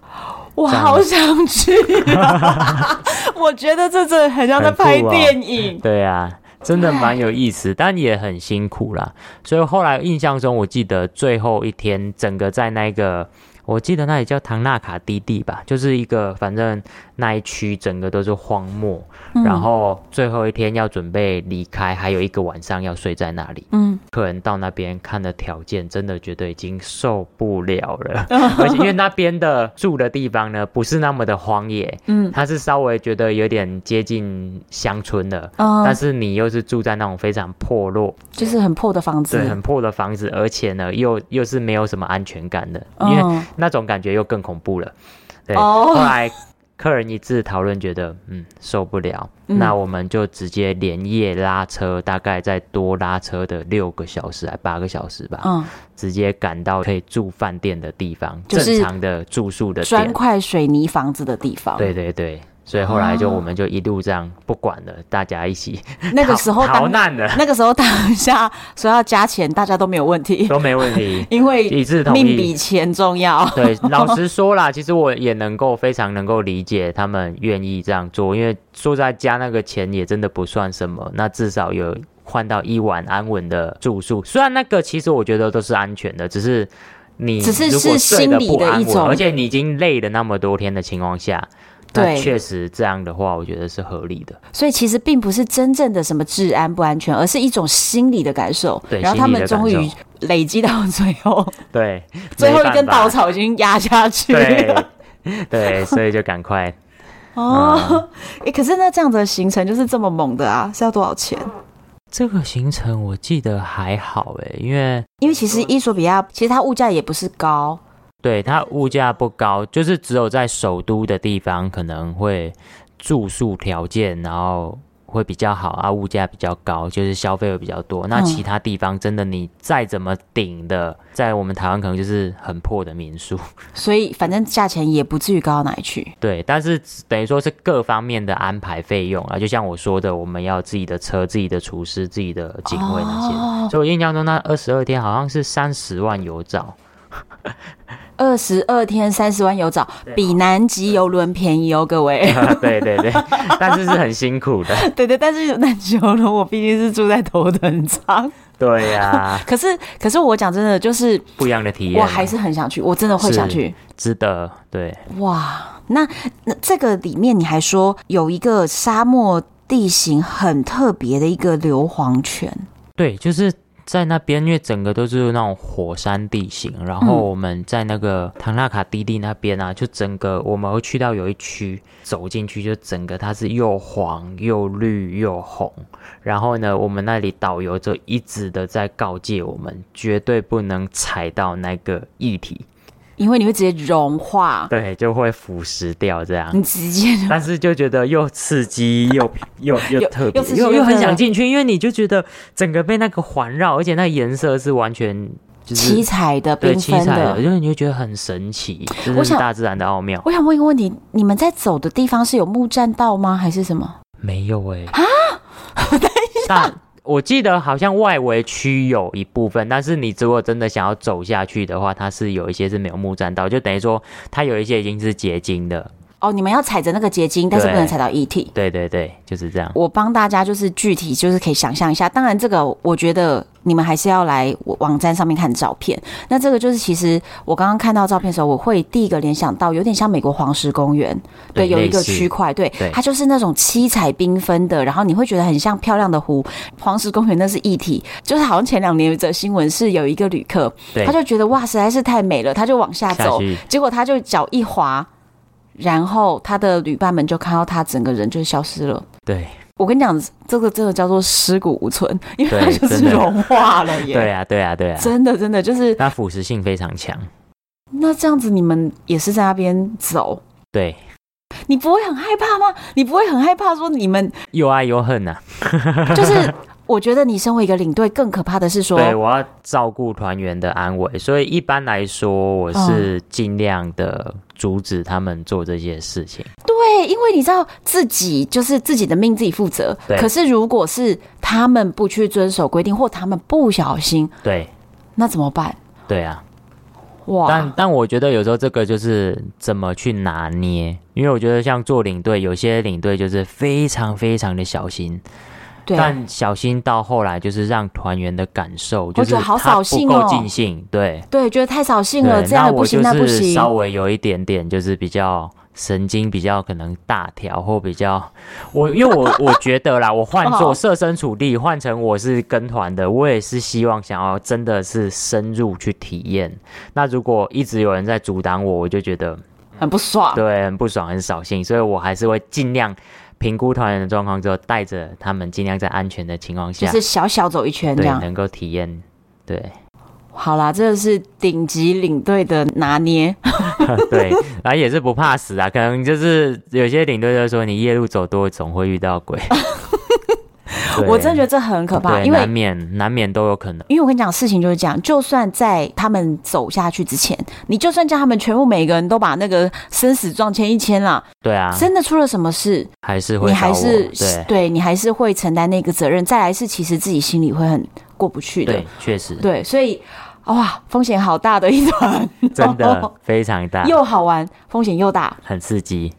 我好想去啊，我觉得这真的很像在拍电影。
对啊。真的蛮有意思，但也很辛苦啦。所以后来印象中，我记得最后一天，整个在那个。我记得那里叫唐纳卡迪地吧，就是一个反正那一区整个都是荒漠，嗯，然后最后一天要准备离开，还有一个晚上要睡在那里。嗯，客人到那边看的条件，真的觉得已经受不了了，而且因为那边的住的地方呢，不是那么的荒野，嗯，它是稍微觉得有点接近乡村的，嗯，但是你又是住在那种非常破落，
就是很破的房子，
对，很破的房子，而且呢，又又是没有什么安全感的，因为。那种感觉又更恐怖了，对。Oh. 后来客人一致讨论，觉得嗯受不了，嗯，那我们就直接连夜拉车，大概再多拉车的六个小时还八个小时吧，嗯，直接赶到可以住饭店的地方，就是正常的住宿的
砖块水泥房子的地方。
对对对。所以后来就我们就一路这样不管了，大家一起
那个时候
逃难的。
那个时候当下说要加钱，大家都没有问题，
都没问题，
因为一致同命比钱重要。
对，老实说啦，其实我也能够非常能够理解他们愿意这样做，因为说在加那个钱也真的不算什么，那至少有换到一晚安稳的住宿。虽然那个其实我觉得都是安全的，只是你
只是是心理的一种，
而且你已经累了那么多天的情况下。对，确实这样的话，我觉得是合理的。
所以其实并不是真正的什么治安不安全，而是一种心理的感受。
对，
然后他们终于累积到最后，
对，
最后一根稻草已经压下去了。
对，对，所以就赶快。
哦，哎、嗯欸，可是那这样子的行程就是这么猛的啊，是要多少钱？
这个行程我记得还好哎，因为
因为其实伊索比亚其实它物价也不是高。
对，它物价不高，就是只有在首都的地方可能会住宿条件，然后会比较好啊，物价比较高，就是消费会比较多。那其他地方真的你再怎么顶的，在我们台湾可能就是很破的民宿。
所以反正价钱也不至于高到哪里去。
对，但是等于说是各方面的安排费用啊，就像我说的，我们要自己的车、自己的厨师、自己的警卫那些。哦。所以我印象中那二十二天好像是三十万有找。
二十二天三十万有找，比南极游轮便宜哦，各位。
对对 对，但是是很辛苦的。
对对，但是南极游轮我毕竟是住在头等舱。
对呀、啊。
可是可是我讲真的，就是
不一样的体验。
我还是很想去，我真的会想去。
值得。对。
哇，那那这个里面你还说有一个沙漠地形很特别的一个硫磺泉。
对，就是。在那边，因为整个都是那种火山地形，然后我们在那个唐纳卡低地那边啊，就整个我们会去到有一区，走进去就整个它是又黄又绿又红，然后呢，我们那里导游就一直的在告诫我们，绝对不能踩到那个液体。
因为你会直接融化，
对，就会腐蚀掉这样。
你直接，
但是就觉得又刺激又 又又特别，又又，又很想进去，因为你就觉得整个被那个环绕，而且那颜色是完全就是
七彩的、缤纷的，
因为你就觉得很神奇，这是大自然的奥妙。
我想问一个问题：你们在走的地方是有木栈道吗？还是什么？
没有哎、
欸。啊？等一下。
我记得好像外围区有一部分，但是你如果真的想要走下去的话，它是有一些是没有木栈道，就等于说它有一些已经是结晶的。哦，
你们要踩着那个结晶，但是不能踩到液体。
对对对，就是这样。
我帮大家就是具体就是可以想象一下，当然这个我觉得你们还是要来网站上面看照片。那这个就是其实我刚刚看到照片的时候，我会第一个联想到有点像美国黄石公园，对，有一个区块，对，它就是那种七彩缤纷的，然后你会觉得很像漂亮的湖。黄石公园那是液体，就是好像前两年有则新闻是有一个旅客，他就觉得哇实在是太美了，他就往下走，下结果他就脚一滑。然后他的旅伴们就看到他整个人就消失了。
对，
我跟你讲，这个这个叫做尸骨无存，因为它就是融化了耶。
对啊，对啊，对啊，
真的真的就是
它腐蚀性非常强。
那这样子你们也是在那边走？
对，
你不会很害怕吗？你不会很害怕说你们
有爱有恨呐、
啊？就是。我觉得你身为一个领队，更可怕的是说，
对，我要照顾团员的安危，所以一般来说，我是尽量的阻止他们做这些事情。
嗯。对，因为你知道自己就是自己的命自己负责。可是如果是他们不去遵守规定，或他们不小心，
对，
那怎么办？
对啊，
哇！
但但我觉得有时候这个就是怎么去拿捏，因为我觉得像做领队，有些领队就是非常非常的小心。但小心到后来，就是让团员的感受就是他不够尽兴，对
对，觉得太扫兴了，这样不行，那不行。
稍微有一点点，就是比较神经比较可能大条，或比较我，因为我 我觉得啦，我换做设身处地，换成我是跟团的，我也是希望想要真的是深入去体验。那如果一直有人在阻挡我，我就觉得
很不爽，
对，很不爽，很扫兴，所以我还是会尽量。评估团员的状况之后，带着他们尽量在安全的情况下，
就是小小走一圈这样，
能够体验。对，
好啦，这个是顶级领队的拿捏。
对，然后也是不怕死啊，可能就是有些领队就说你夜路走多，总会遇到鬼。
我真的觉得这很可怕，因为
难免难免都有可能。
因为我跟你讲，事情就是这样，就算在他们走下去之前，你就算叫他们全部每个人都把那个生死状签一签了，
对啊，
真的出了什么事，
还是会，
你还是
对，
对你还是会承担那个责任。再来是，其实自己心里会很过不去的，
对，确实，
对，所以哇，风险好大的一团，
真的非常大，
又好玩，风险又大，
很刺激。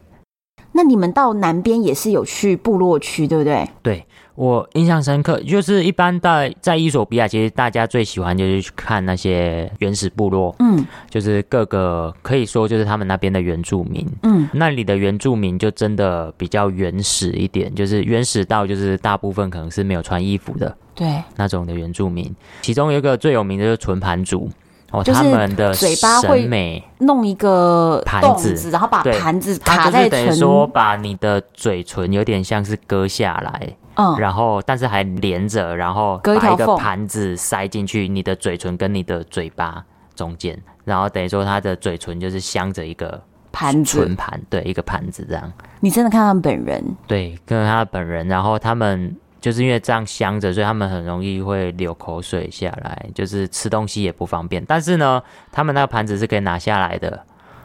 那你们到南边也是有去部落区，对不对？
对。我印象深刻，就是一般在在伊索比亚，其实大家最喜欢就是去看那些原始部落，嗯，就是各个可以说就是他们那边的原住民，嗯，那里的原住民就真的比较原始一点，就是原始到就是大部分可能是没有穿衣服的，
对，
那种的原住民。其中有一个最有名的就是纯盘族，哦，他们的
嘴巴会弄一个盘子，然后把盘子卡在
等于说把你的嘴唇有点像是割下来。嗯，然后但是还连着，然后把一个盘子塞进去你的嘴唇跟你的嘴巴中间，然后等于说他的嘴唇就是镶着一个盘子，唇盘，对，一个盘子这样。
你真的看他们本人？
对，跟他本人，然后他们就是因为这样镶着，所以他们很容易会流口水下来，就是吃东西也不方便。但是呢，他们那个盘子是可以拿下来的。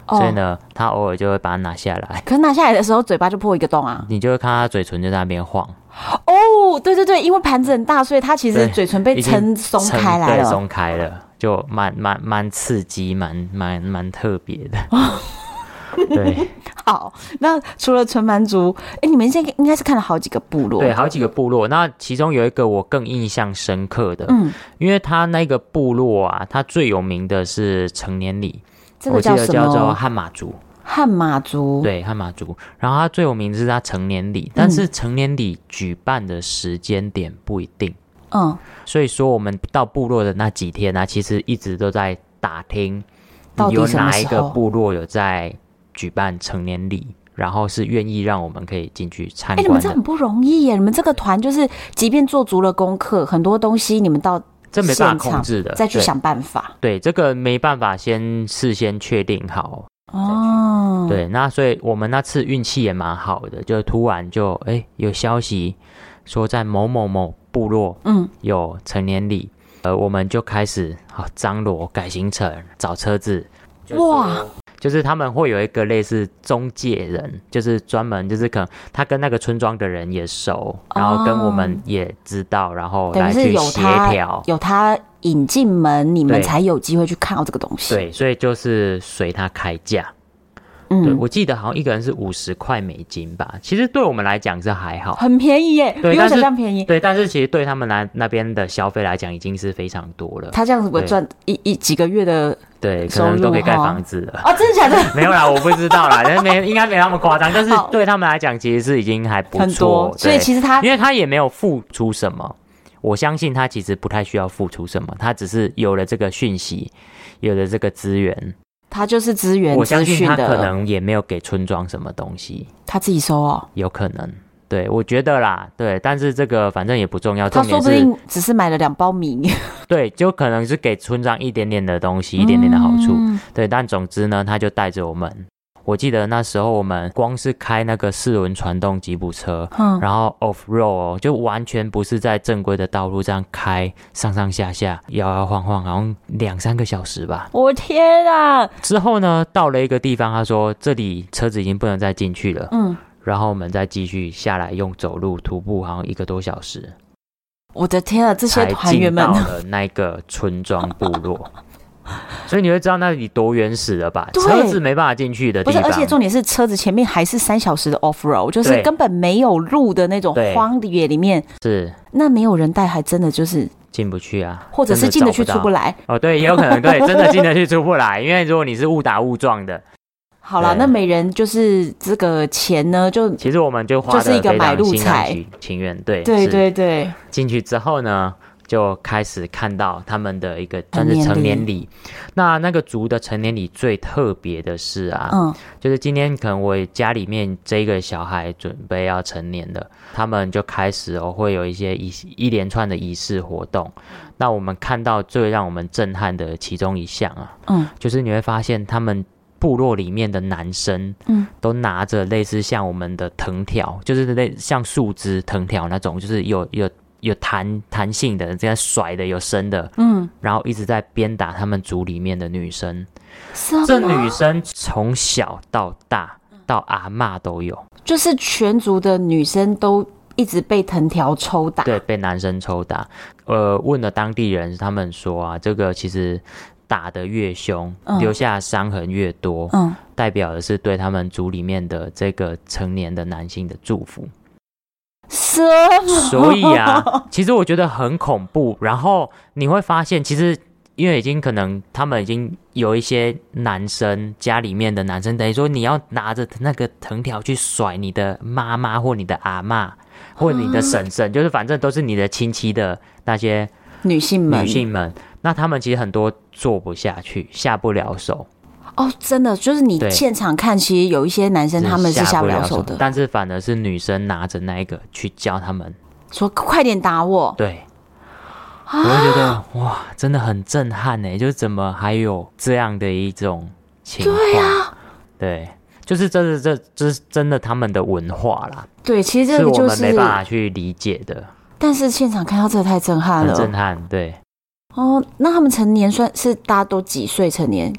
所以呢，他偶尔就会把它拿下来。
可是拿下来的时候，嘴巴就破一个洞啊！
你就会看他嘴唇就在那边晃。
哦，对对对，因为盘子很大，所以它其实嘴唇被撑松开来了，
松开了，就蛮蛮蛮刺激，蛮蛮蛮特别的。对，
好，那除了纯蛮族，哎，你们现在应该是看了好几个部落，
对，好几个部落。那其中有一个我更印象深刻的，嗯，因为他那个部落啊，他最有名的是成年礼。
这个叫什么？
叫做汉马族。
汉马族，
对，汉马族。然后他最有名的是他成年礼，但是成年礼举办的时间点不一定。嗯，所以说我们到部落的那几天呢、啊，其实一直都在打听，有哪一个部落有在举办成年礼，然后是愿意让我们可以进去参观。哎，
你们这很不容易耶！你们这个团就是，即便做足了功课，很多东西你们到。
这没办法控制的，
再去想办法。
对，对，这个没办法先事先确定好哦。对，那所以我们那次运气也蛮好的，就突然就哎有消息说在某某某部落嗯有成年礼，呃我们就开始好张罗改行程找车子。哇！就是他们会有一个类似中介人，就是专门就是可能他跟那个村庄的人也熟，然后跟我们也知道，然后来去协调，
有他引进门，你们才有机会去看到这个东西。
对，所以就是随他开价。嗯，对，我记得好像一个人是五十块美金吧，其实对我们来讲是还好，
很便宜耶，对，比我想象便宜。
对，但是其实对他们来那边的消费来讲，已经是非常多了。
他这样子会赚一一几个月的，
对，可能都可以盖房子了。
哦，真的假的？
没有啦，我不知道啦，但是没应该没那么夸张，但是对他们来讲，其实是已经还不错。很多，
所以其实他，
因为他也没有付出什么，我相信他其实不太需要付出什么，他只是有了这个讯息，有了这个资源。
他就是资源，
我相信他可能也没有给村庄什么东西，
他自己收哦，
有可能，对，我觉得啦，对，但是这个反正也不重要，
他说不定只是买了两包米，
对，就可能是给村庄一点点的东西，一点点的好处，嗯、对，但总之呢，他就带着我们。我记得那时候我们光是开那个四轮传动吉普车，嗯，然后 off road 就完全不是在正规的道路这样开，上上下下摇摇晃晃，好像两三个小时吧。
我天啊！
之后呢，到了一个地方，他说这里车子已经不能再进去了，嗯，然后我们再继续下来用走路徒步，好像一个多小时。
我的天啊！这些团员们
到了那个村庄部落。所以你会知道那里多原始了吧？车子没办法进去的地方。
不是，而且重点是车子前面还是三小时的 off road，就是根本没有路的那种荒野里面。
是，
那没有人带，还真的就是
进不去啊，
或者是进得去出不来。
哦，对，也有可能对，真的进得去出不来，因为如果你是误打误撞的。
好了，那每人就是这个钱呢，就
其实我们就花了
就是一个买路财，
情愿对，
对对对。
进去之后呢？就开始看到他们的一个算是成年礼，那那个族的成年礼最特别的是啊，嗯，就是今天可能我家里面这个小孩准备要成年了，他们就开始哦会有一些一一连串的仪式活动。那我们看到最让我们震撼的其中一项啊，嗯，就是你会发现他们部落里面的男生，嗯，都拿着类似像我们的藤条，就是类像树枝藤条那种，就是有有有弹弹性的，这样甩的有伸的，嗯，然后一直在鞭打他们族里面的女生。这女生从小到大到阿妈都有，
就是全族的女生都一直被藤条抽打，
对，被男生抽打。呃，问了当地人，他们说啊，这个其实。打得越凶，留下伤痕越多，嗯，代表的是对他们族里面的这个成年的男性的祝福。
是，
所以啊，其实我觉得很恐怖。然后你会发现，其实因为已经可能他们已经有一些男生家里面的男生，等于说你要拿着那个藤条去甩你的妈妈或你的阿妈或你的婶婶，就是反正都是你的亲戚的那些
女性们，
女性们。那他们其实很多做不下去，下不了手。
哦，真的，就是你现场看，其实有一些男生他们是下不了手的，
但是反而是女生拿着那一个去教他们，
说快点打我。
对，啊、我会觉得哇，真的很震撼呢。就是怎么还有这样的一种情况？对啊，对，就是这是这这是真的他们的文化啦。
对，其实这个就是
是我们没办法去理解的。
但是现场看到这个太震撼了，
很震撼，对。
哦，那他们成年算是大家都几岁成年？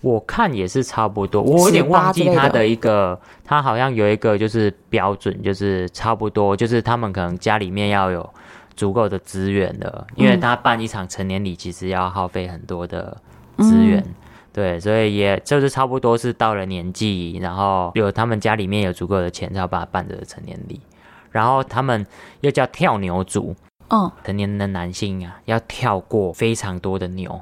我看也是差不多，我有点忘记他的一个，他好像有一个就是标准，就是差不多，就是他们可能家里面要有足够的资源的，因为他办一场成年礼其实要耗费很多的资源，嗯、对，所以也就是差不多是到了年纪，然后有他们家里面有足够的钱，才要把它办的成年礼，然后他们又叫跳牛族。嗯，成年的男性啊，要跳过非常多的牛。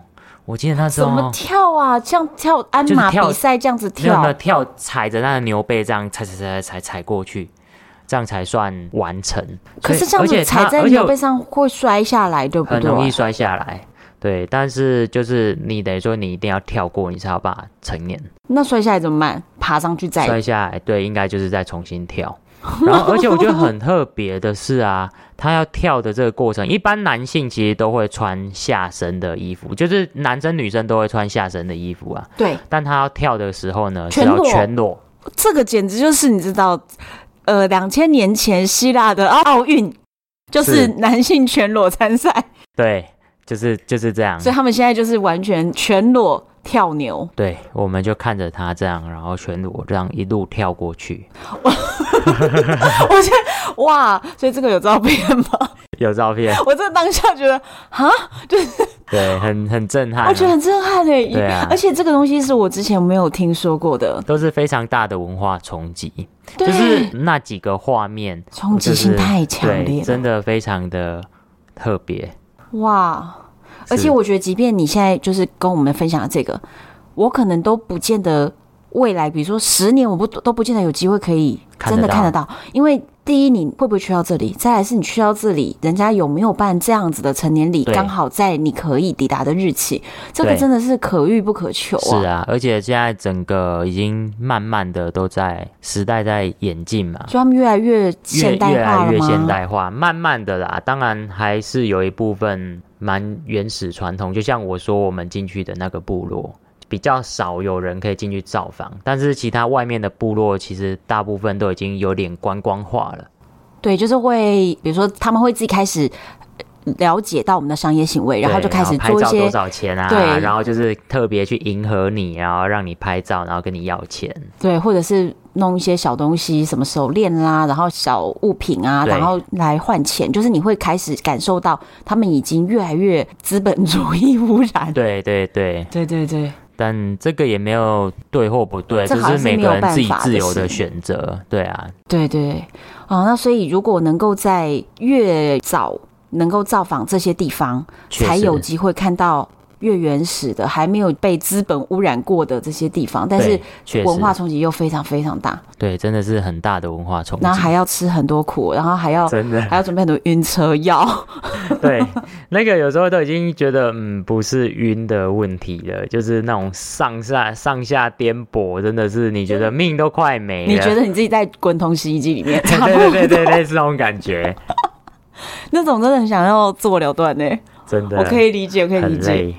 我记得那时候
怎么跳啊？像跳鞍马比赛这样子跳，
跳，跳踩着那个牛背这样踩踩踩踩踩过去，这样才算完成。
可是这样子踩在牛背上会摔下来，对不对？
很容易摔下来。对，但是就是你等于说你一定要跳过，你才有办法成年。
那摔下来怎么办？爬上去再
摔下来？对，应该就是再重新跳。然后，而且我觉得很特别的是啊，他要跳的这个过程，一般男性其实都会穿下身的衣服，就是男生女生都会穿下身的衣服啊。
对。但
他要跳的时候呢，全裸，全裸。
这个简直就是你知道，呃，两千年前希腊的奥运，就是男性全裸参赛。
对，就是就是这样。
所以他们现在就是完全全裸。跳牛，
对，我们就看着他这样，然后全裸这样一路跳过去。
我觉得哇，所以这个有照片吗？
有照片。
我这当下觉得啊，就是
对，很很震撼。
我觉得很震撼诶，
对啊，
而且这个东西是我之前没有听说过的，
都是非常大的文化冲击。就是那几个画面，
冲击性太强烈，
真的非常的特别。
哇。而且我觉得，即便你现在就是跟我们分享的这个，我可能都不见得未来，比如说十年，我不都不见得有机会可以真的看得到。因为第一，你会不会去到这里？再来是你去到这里，人家有没有办这样子的成年礼？刚好在你可以抵达的日期，这个真的是可遇不可求啊！
是啊，而且现在整个已经慢慢的都在时代在演进嘛，
就他们越来越现代化，
越来越现代化，慢慢的啦。当然还是有一部分。蛮原始传统，就像我说，我们进去的那个部落比较少有人可以进去造访，但是其他外面的部落其实大部分都已经有点观光化了。
对，就是会，比如说他们会自己开始了解到我们的商业行为，然后就开始做一些
多少钱啊，对，然后就是特别去迎合你，然后让你拍照，然后跟你要钱，
对，或者是。弄一些小东西，什么手链啦，然后小物品啊，然后来换钱，就是你会开始感受到他们已经越来越资本主义污染。
对对对
对对对。
但这个也没有对或不对，这是，是每个人自己自由的选择。对啊，
对对。哦，那所以如果能够在越早能够造访这些地方，才有机会看到。越原始的，还没有被资本污染过的这些地方，但是文化冲击又非常非常大。
对，真的是很大的文化冲击。
然后还要吃很多苦，然后还要
真的还
要准备很多晕车药。
对，那个有时候都已经觉得，嗯，不是晕的问题了，就是那种上下上下颠簸，真的是你觉得命都快没了。
你觉得你自己在滚筒洗衣机里面？
对对对对，类似那种感觉。
那种真的很想要自我了断呢。
真的，
我可以理解，我可以理解。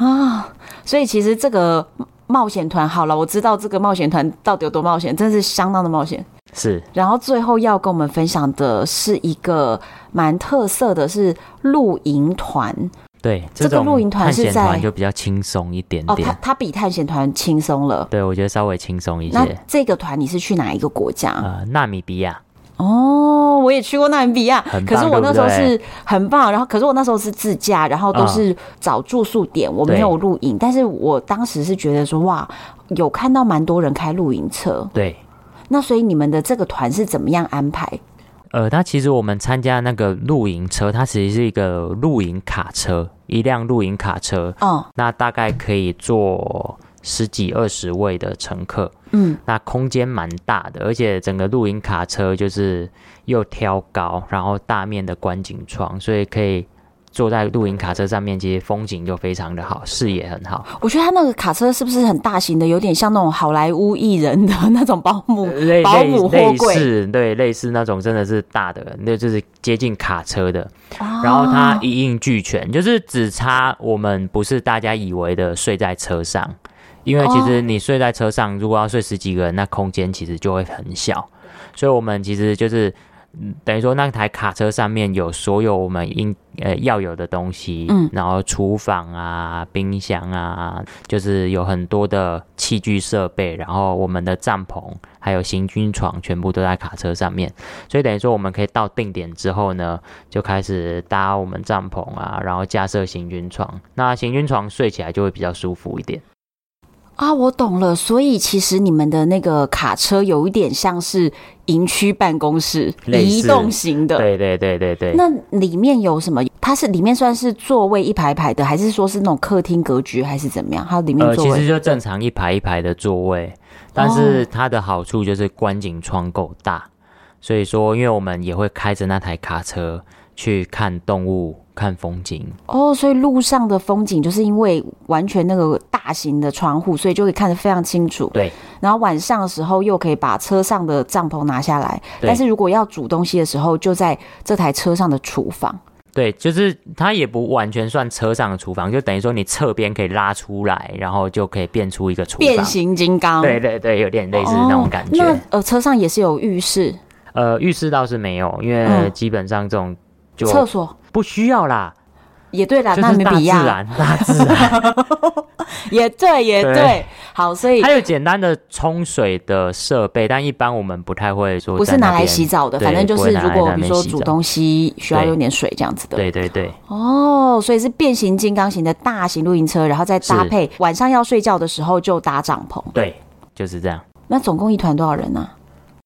啊，所以其实这个冒险团好了，我知道这个冒险团到底有多冒险，真是相当的冒险。
是。
然后最后要跟我们分享的是一个蛮特色的，是露营团。
对，
这个露营团是在
就比较轻松一点点。
哦，它它比探险团轻松了。
对，我觉得稍微轻松一些。
那这个团你是去哪一个国家？
呃，纳米比亚。
哦，我也去过纳米比
亚，
可是我那时候是很棒。然后，可是我那时候是自驾，然后都是找住宿点，我没有露营。但是我当时是觉得说，哇，有看到蛮多人开露营车。
对，
那所以你们的这个团是怎么样安排？
呃，它其实我们参加那个露营车，它其实是一个露营卡车，一辆露营卡车。
哦，
那大概可以坐十几二十位的乘客。
嗯，
那空间蛮大的，而且整个露营卡车就是又挑高，然后大面的观景窗，所以可以。坐在露营卡车上面，其实风景就非常的好，视野很好。
我觉得他那个卡车是不是很大型的，有点像那种好莱坞艺人的那种保姆
类
保姆货柜，
类似对，类似那种真的是大的，那就是接近卡车的。
啊、
然后它一应俱全，就是只差我们不是大家以为的睡在车上，因为其实你睡在车上，如果要睡十几个人，那空间其实就会很小，所以我们其实就是。嗯，等于说那台卡车上面有所有我们应呃要有的东西，
嗯，
然后厨房啊、冰箱啊，就是有很多的器具设备，然后我们的帐篷还有行军床全部都在卡车上面，所以等于说我们可以到定点之后呢，就开始搭我们帐篷啊，然后架设行军床，那行军床睡起来就会比较舒服一点。
啊，我懂了。所以其实你们的那个卡车有一点像是营区办公室，移动型的。
对对对对对。
那里面有什么？它是里面算是座位一排排的，还是说是那种客厅格局，还是怎么样？它里面座位、
呃、其实就正常一排一排的座位，但是它的好处就是观景窗够大，哦、所以说，因为我们也会开着那台卡车去看动物。看风景
哦，所以路上的风景就是因为完全那个大型的窗户，所以就可以看得非常清楚。
对，
然后晚上的时候又可以把车上的帐篷拿下
来，
但是如果要煮东西的时候，就在这台车上的厨房。
对，就是它也不完全算车上的厨房，就等于说你侧边可以拉出来，然后就可以变出一个厨房，
变形金刚。
对对对，有点类似那种感觉。
哦、那呃，车上也是有浴室？
呃，浴室倒是没有，因为基本上这种就
厕所。
不需要啦，
也对啦，那米比亚，
大自然，大自然
也对，也对。对好，所以
它有简单的冲水的设备，但一般我们不太会说，
不是拿来洗澡的，反正就是如果比如说煮东西需要用点水这样子的。
对对对。
哦，所以是变形金刚型的大型露营车，然后再搭配晚上要睡觉的时候就搭帐篷。
对，就是这样。
那总共一团多少人呢、啊？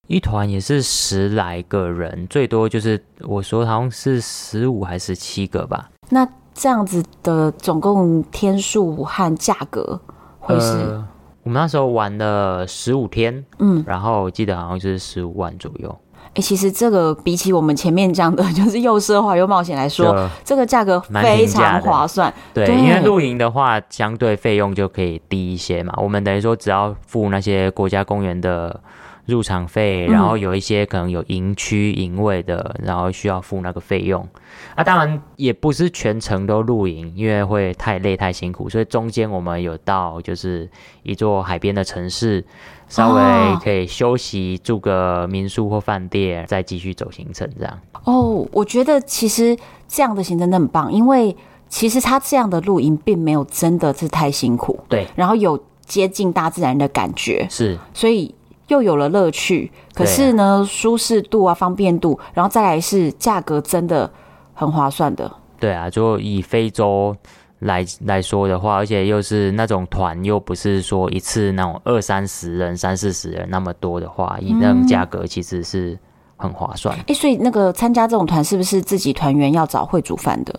一团也是十来个人，最多就是我说好像是十五还是七个吧。
那这样子的总共天数和价格会是？
呃，我们那时候玩了十五天，
嗯，
然后我记得好像就是十五万左右。
哎、欸，其实这个比起我们前面讲的，就是又奢华又冒险来说，
就
这个价格非常划算。
对，
对，
因为露营的话，相对费用就可以低一些嘛。我们等于说只要付那些国家公园的。入场费，然后有一些可能有营区营位的，然后需要付那个费用。啊，当然也不是全程都露营，因为会太累太辛苦，所以中间我们有到就是一座海边的城市，稍微可以休息，住个民宿或饭店，再继续走行程这样。
哦，我觉得其实这样的行程真的很棒，因为其实他这样的露营并没有真的是太辛苦，
对，
然后有接近大自然的感觉，
是，
所以。又有了乐趣，可是呢，啊、舒适度啊、方便度，然后再来是价格，真的很划算的。
对啊，就以非洲来来说的话，而且又是那种团，又不是说一次那种二三十人、三四十人那么多的话，以那种价格其实是很划算。哎、
嗯欸，所以那个参加这种团，是不是自己团员要找会煮饭的？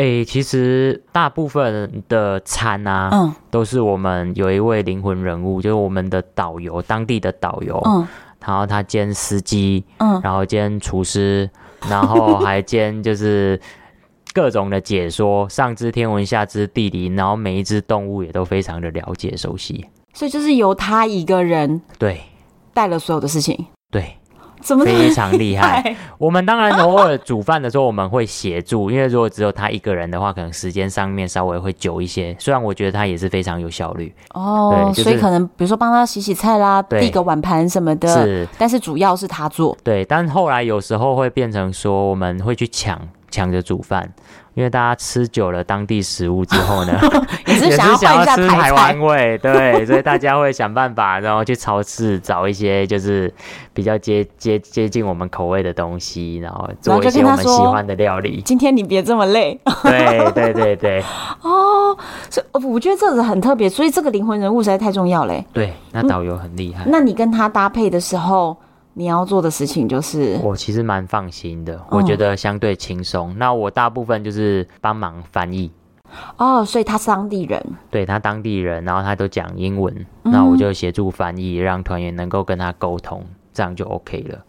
哎、欸，其实大部分的餐啊，
嗯，
都是我们有一位灵魂人物，就是我们的导游，当地的导游，
嗯，
然后他兼司机，
嗯，
然后兼厨师，然后 还兼就是各种的解说，上知天文，下知地理，然后每一只动物也都非常的了解熟悉，
所以就是由他一个人，
对，
带了所有的事情，
对。
怎么
非常厉害。我们当然偶尔煮饭的时候我们会协助，因为如果只有他一个人的话，可能时间上面稍微会久一些。虽然我觉得他也是非常有效率
哦，对就是、所以可能比如说帮他洗洗菜啦，递个碗盘什么的，是，但是主要是他做。
对，但后来有时候会变成说我们会去抢抢着煮饭。因为大家吃久了当地食物之后呢，
也是想要换一下
台湾味，对，所以大家会想办法，然后去超市找一些就是比较接接接近我们口味的东西，然后做一些我们喜欢的料理。
今天你别这么累。
对对对对。
哦，所以我觉得这个很特别，所以这个灵魂人物实在太重要嘞。
对，那导游很厉害。
那你跟他搭配的时候，你要做的事情就是，
我其实蛮放心的，我觉得相对轻松。嗯、那我大部分就是帮忙翻译。
哦，所以他是当地人，
对，他当地人，然后他都讲英文，嗯、那我就协助翻译，让团员能够跟他沟通，这样就 OK 了。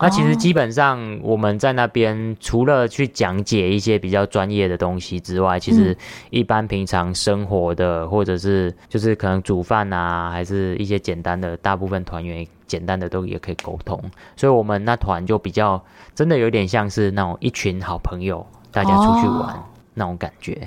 那其实基本上我们在那边除了去讲解一些比较专业的东西之外，其实一般平常生活的或者是就是可能煮饭啊，还是一些简单的，大部分团员简单的都也可以沟通。所以我们那团就比较真的有点像是那种一群好朋友，大家出去玩那种感觉。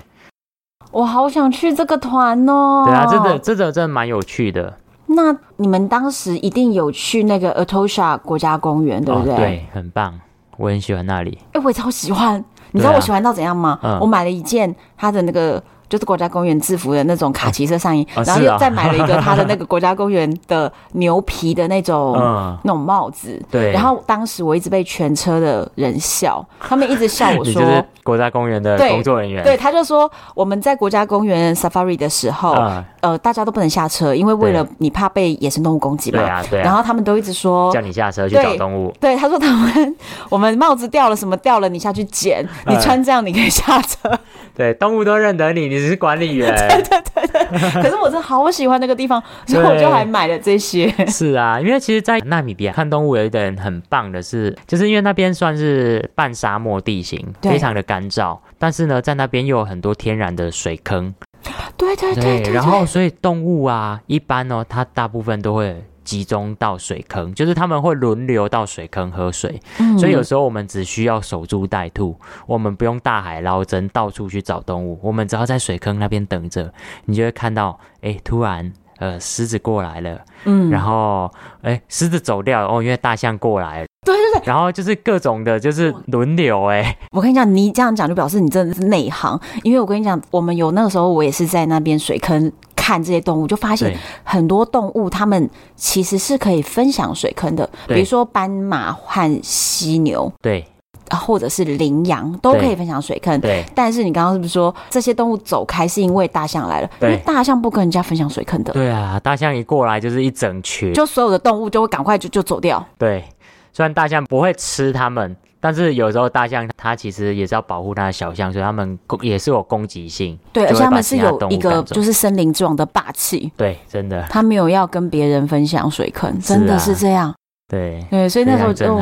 我好想去这个团哦！
对啊，真的，这个真的蛮有趣的。
那你们当时一定有去那个 Atosha 国家公园，对不对？哦，
对，很棒，我很喜欢那里。
哎，我也超喜欢。你知道我喜欢到怎样吗？啊嗯、我买了一件他的那个。就是国家公园制服的那种卡其色上衣，哦、然后又再买了一个他的那个 国家公园的牛皮的那种、嗯、那种帽子。对。然后当时我一直被全车的人笑，他们一直笑我 说：“
就是国家公园的工作人员。”
对，他就说我们在国家公园 Safari 的时候，嗯、呃，大家都不能下车，因为为了你怕被野生动物攻击嘛。对啊，对啊。然后他们都一直说
叫你下车去找动物。
对，他说他们我们帽子掉了什么掉了，你下去捡，你穿这样你可以下车。嗯
对，动物都认得你，你是管理
员。可是我真的好喜欢那个地方，所以我就还买了这些。
是啊，因为其实，在纳米比亚看动物有一点很棒的是，就是因为那边算是半沙漠地形，非常的干燥，但是呢，在那边又有很多天然的水坑。
对对对，对，对，对。
然后，所以动物啊，一般哦，它大部分都会。集中到水坑，就是他们会轮流到水坑喝水，嗯、所以有时候我们只需要守株待兔，我们不用大海捞针到处去找动物，我们只要在水坑那边等着，你就会看到，哎、欸，突然呃狮子过来了，嗯，然后哎狮子走掉了，哦，因为大象过来了，
对对对，
然后就是各种的，就是轮流、欸，哎，
我跟你讲，你这样讲就表示你真的是内行，因为我跟你讲，我们有那个时候我也是在那边水坑。看这些动物，就发现很多动物，它们其实是可以分享水坑的。比如说斑马和犀牛，
对，
或者是羚羊，都可以分享水坑。对，但是你刚刚是不是说这些动物走开是因为大象来了？因为大象不跟人家分享水坑的。
对啊，大象一过来就是一整群，
就所有的动物就会赶快就就走掉。
对，虽然大象不会吃它们。但是有时候大象它其实也是要保护它的小象，所以它们也是有攻击性。
对，而且它们是有一个就是森林之王的霸气。
对，真的。
它没有要跟别人分享水坑，真的是这样。
啊、对
对，所以那时候就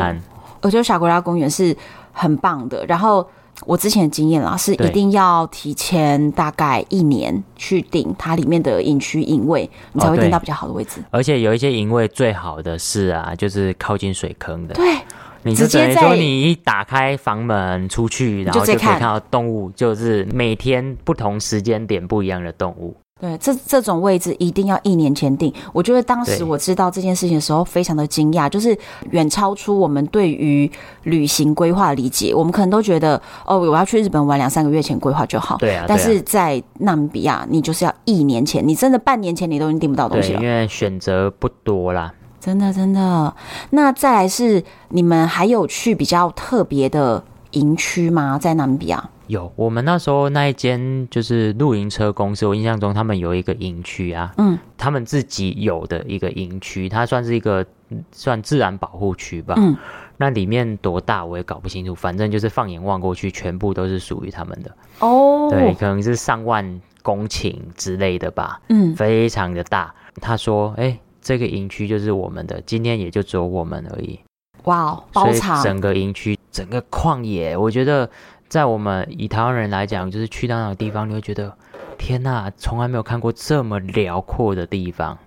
我觉得小国家公园是很棒的。然后我之前的经验啦，是一定要提前大概一年去订它里面的隐区隐位，你才会定到比较好的位置。
而且有一些营位最好的是啊，就是靠近水坑的。
对。
你就等于说，你一打开房门出去，然后就可以看到动物，就是每天不同时间点不一样的动物。
对，这这种位置一定要一年前订。我觉得当时我知道这件事情的时候，非常的惊讶，就是远超出我们对于旅行规划的理解。我们可能都觉得，哦，我要去日本玩，两三个月前规划就好。对啊。但是在纳米比亚，你就是要一年前，你真的半年前你都已经订不到东西了。
因为选择不多啦。
真的，真的。那再来是你们还有去比较特别的营区吗？在纳米比亚？
有，我们那时候那一间就是露营车公司，我印象中他们有一个营区啊，嗯，他们自己有的一个营区，它算是一个算自然保护区吧，嗯，那里面多大我也搞不清楚，反正就是放眼望过去，全部都是属于他们的哦，对，可能是上万公顷之类的吧，嗯，非常的大。他说，哎、欸。这个营区就是我们的，今天也就只有我们而已。
哇，包场！
整个营区，整个旷野，我觉得在我们以台湾人来讲，就是去到那个地方，你会觉得天呐，从来没有看过这么辽阔的地方。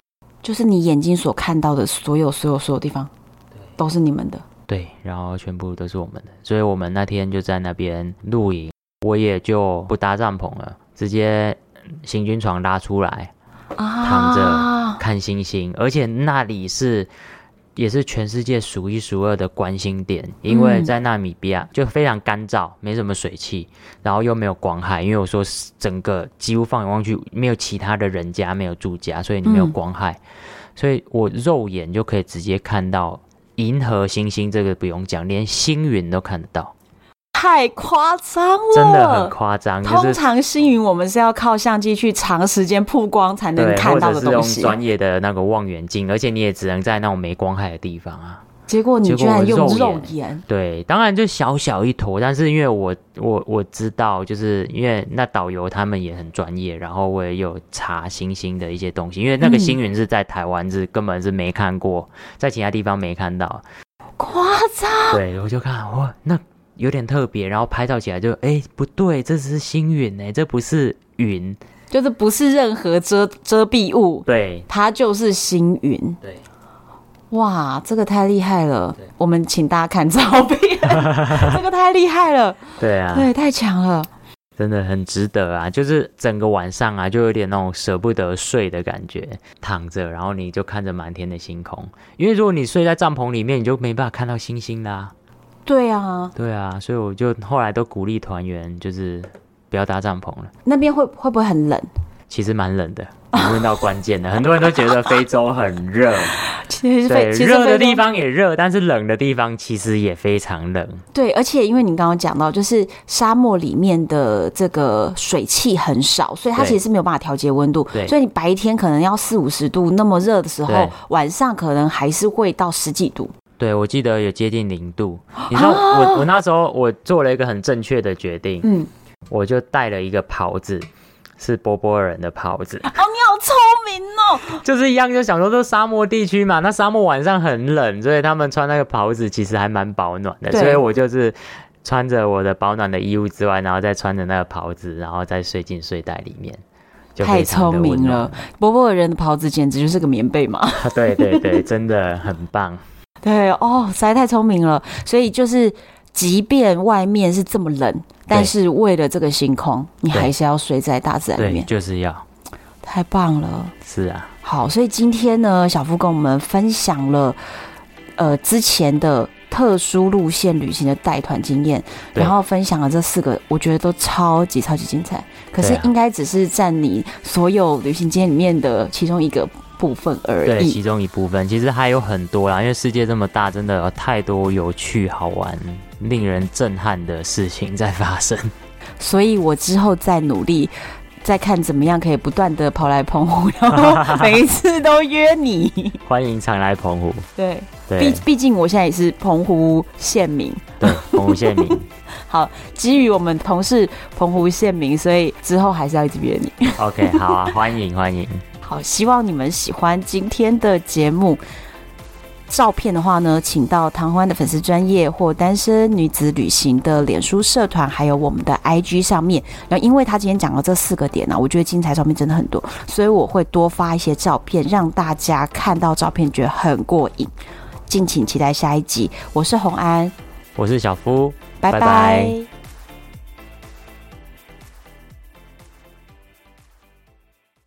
就是你眼睛所看到的所有、所有、所有地方，都是你们的。
对，然后全部都是我们的，所以我们那天就在那边露营，我也就不搭帐篷了，直接行军床拉出来，躺着看星星，而且那里是。也是全世界数一数二的观星点，因为在纳米比亚就非常干燥，没什么水汽，然后又没有光害。因为我说整个几乎放眼望去没有其他的人家，没有住家，所以你没有光害，嗯、所以我肉眼就可以直接看到银河星星，这个不用讲，连星云都看得到。
太夸张了，
真的很夸张。
通常星云我们是要靠相机去长时间曝光才能看到的东西，
或者是用专业的那个望远镜，而且你也只能在那种没光害的地方啊。
结果你居然用肉眼？
对，当然就小小一坨，但是因为我我我知道，就是因为那导游他们也很专业，然后我也有查星星的一些东西，因为那个星云是在台湾是根本是没看过，在其他地方没看到，
夸张。
对，我就看哇那。有点特别，然后拍照起来就哎不对，这是星云哎，这不是云，
就是不是任何遮遮蔽物，
对，
它就是星云，
对，
哇，这个太厉害了，我们请大家看照片，这个太厉害了，
对啊，
对，太强了，
真的很值得啊，就是整个晚上啊，就有点那种舍不得睡的感觉，躺着，然后你就看着满天的星空，因为如果你睡在帐篷里面，你就没办法看到星星啦。
对啊，
对啊，所以我就后来都鼓励团员，就是不要搭帐篷了。
那边会会不会很冷？
其实蛮冷的，问到关键的。很多人都觉得非洲很热，
其实
对，热的地方也热，但是冷的地方其实也非常冷。
对，而且因为你刚刚讲到，就是沙漠里面的这个水汽很少，所以它其实是没有办法调节温度。对，所以你白天可能要四五十度那么热的时候，晚上可能还是会到十几度。
对，我记得有接近零度。你知道，啊、我我那时候我做了一个很正确的决定，嗯，我就带了一个袍子，是波波尔人的袍子。哦，你
好聪明哦！
就是一样，就想说这沙漠地区嘛，那沙漠晚上很冷，所以他们穿那个袍子其实还蛮保暖的。所以我就是穿着我的保暖的衣物之外，然后再穿着那个袍子，然后再睡进睡袋里面。
太聪明了，波波尔人的袍子简直就是个棉被嘛！
对对对，真的很棒。
对哦，实在太聪明了。所以就是，即便外面是这么冷，但是为了这个星空，你还是要睡在大自然里面。
就是要，
太棒了。
是啊，
好，所以今天呢，小夫跟我们分享了，呃，之前的特殊路线旅行的带团经验，然后分享了这四个，我觉得都超级超级精彩。可是应该只是占你所有旅行经验里面的其中一个。部分而已，
对，其中一部分，其实还有很多啦，因为世界这么大，真的有太多有趣、好玩、令人震撼的事情在发生。
所以我之后再努力，再看怎么样可以不断的跑来澎湖，然后 每一次都约你。
欢迎常来澎湖。
对，毕毕竟我现在也是澎湖县民。
对，澎湖县民。
好，基于我们同是澎湖县民，所以之后还是要一直约你。
OK，好啊，欢迎欢迎。
好，希望你们喜欢今天的节目。照片的话呢，请到唐欢的粉丝专业或单身女子旅行的脸书社团，还有我们的 IG 上面。然后，因为他今天讲了这四个点呢、啊，我觉得精彩照片真的很多，所以我会多发一些照片，让大家看到照片觉得很过瘾。敬请期待下一集。我是红安，
我是小夫，
拜拜。拜拜。